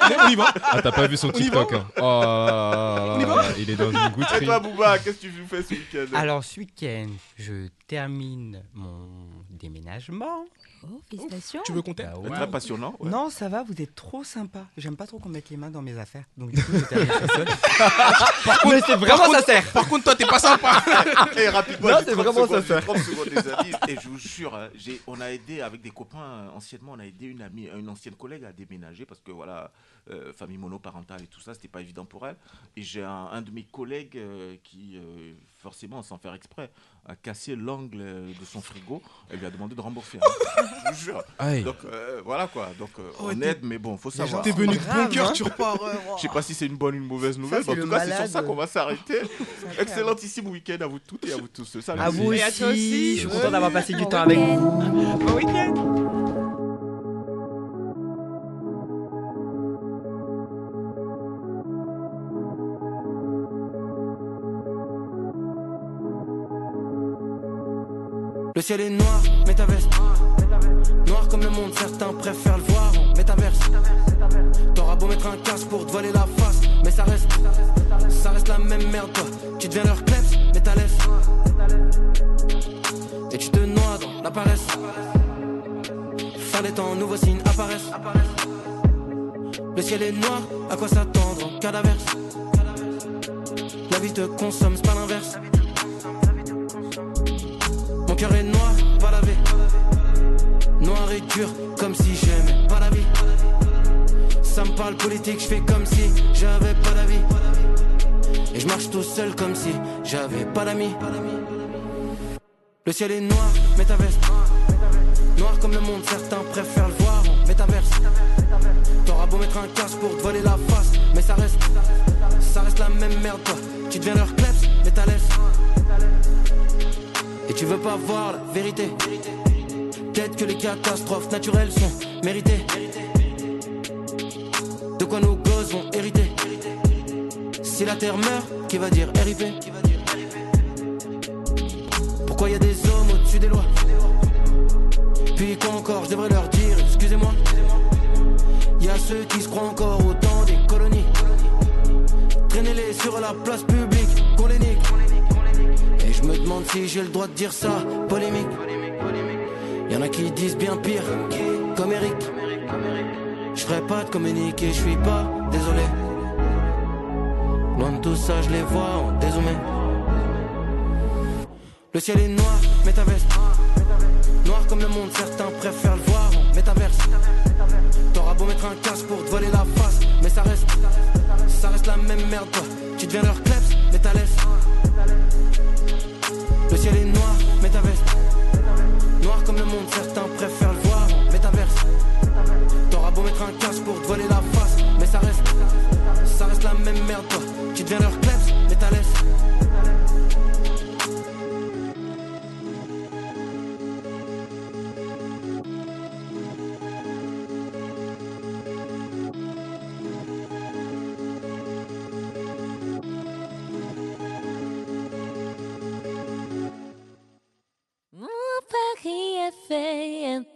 Allez, on y va. Ah, t'as pas vu son On y va TikTok hein. Oh là là là là là, il est dans une goutterie. toi, Bouba, qu'est-ce que tu fais ce week-end Alors, ce week-end, je termine mon déménagement. Oh, félicitations. Tu veux qu'on t'aide Bah ouais. Très passionnant. ouais. Non, ça va, vous êtes trop sympa. J'aime pas trop qu'on mette les mains dans mes affaires. Donc, du coup, je termine ça seul. Mais c'est vraiment Par contre- sincère. Par contre, toi, t'es pas sympa. Et rapidement, Non, c'est 30 vraiment secondes, sincère. j'ai 30 secondes, les amis. Et je vous jure, hein, j'ai- on a aidé avec des copains, euh, anciennement, on a aidé une amie, une ancienne collègue à déménager parce que voilà, euh, famille monoparentale et tout ça, c'était pas évident pour elle. Et j'ai un, un de mes collègues euh, qui, euh, forcément, sans faire exprès, a cassé l'angle de son frigo. Elle lui a demandé de rembourser. hein. je vous jure. Aïe. Donc euh, voilà quoi. Donc euh, Oh, on t'es- aide, mais bon, faut savoir. T'es venu de grave, bon cœur, hein. tu repars. euh, Je sais pas si c'est une bonne ou une mauvaise nouvelle, c'est mais en tout cas, c'est sur malade. ça qu'on va s'arrêter. Excellentissime week-end à vous toutes et à vous tous. Salut. À vous Et à toi aussi. aussi. Je suis content d'avoir passé du temps avec vous. Bon week-end. Le ciel est noir, métaverse. Noir comme le monde, certains préfèrent le voir en métaverse. T'auras beau mettre un casque pour te voiler la face, mais ça reste, ça reste la même merde, toi. Tu deviens leur kleps, mais l'aise. Et tu te noies dans la paresse. Fin des temps, nouveaux signes apparaissent. Le ciel est noir, à quoi s'attendre en cas d'averse La vie te consomme, c'est pas l'inverse. Cœur est noir, pas lavé. Noir et dur, comme si j'aimais pas la vie. Ça me parle politique, je fais comme si j'avais pas d'avis. Et je marche tout seul comme si j'avais pas d'amis. Le ciel est noir, mets ta veste. Noir comme le monde, certains préfèrent le voir en métaverse. T'auras beau mettre un casque pour te voler la face, mais ça reste, ça reste la même merde, toi. Tu deviens leur kleps, mais t'as. Et tu veux pas voir la vérité. Peut-être que les catastrophes naturelles sont méritées. De quoi nos gosses vont hériter. Si la terre meurt, qui va dire RIP Pourquoi y a des hommes au-dessus des lois? Puis quoi encore, je devrais leur dire, excusez-moi. Y a ceux qui se croient encore au temps des colonies. Traînez-les sur la place publique, qu'on les nique. Et je me demande si j'ai le droit de dire ça, polémique. Y en a qui disent bien pire, comme Eric. Je ferai pas de communiquer, je suis pas désolé. Loin de tout ça, je les vois en dézoomé. Le ciel est noir, mets ta veste. Noir comme le monde, certains préfèrent le voir en métaverse. T'auras beau mettre un casque pour te voler la face, mais ça reste, ça reste la même merde, toi. Tu deviens leur kleps, mais t'as laisse. Le ciel est noir, mets ta veste. Noir comme le monde, certains préfèrent le voir en métaverse. T'auras beau mettre un casque pour te voler la face, mais ça reste, ça reste la même merde, toi. Tu deviens leur kleps, cafe and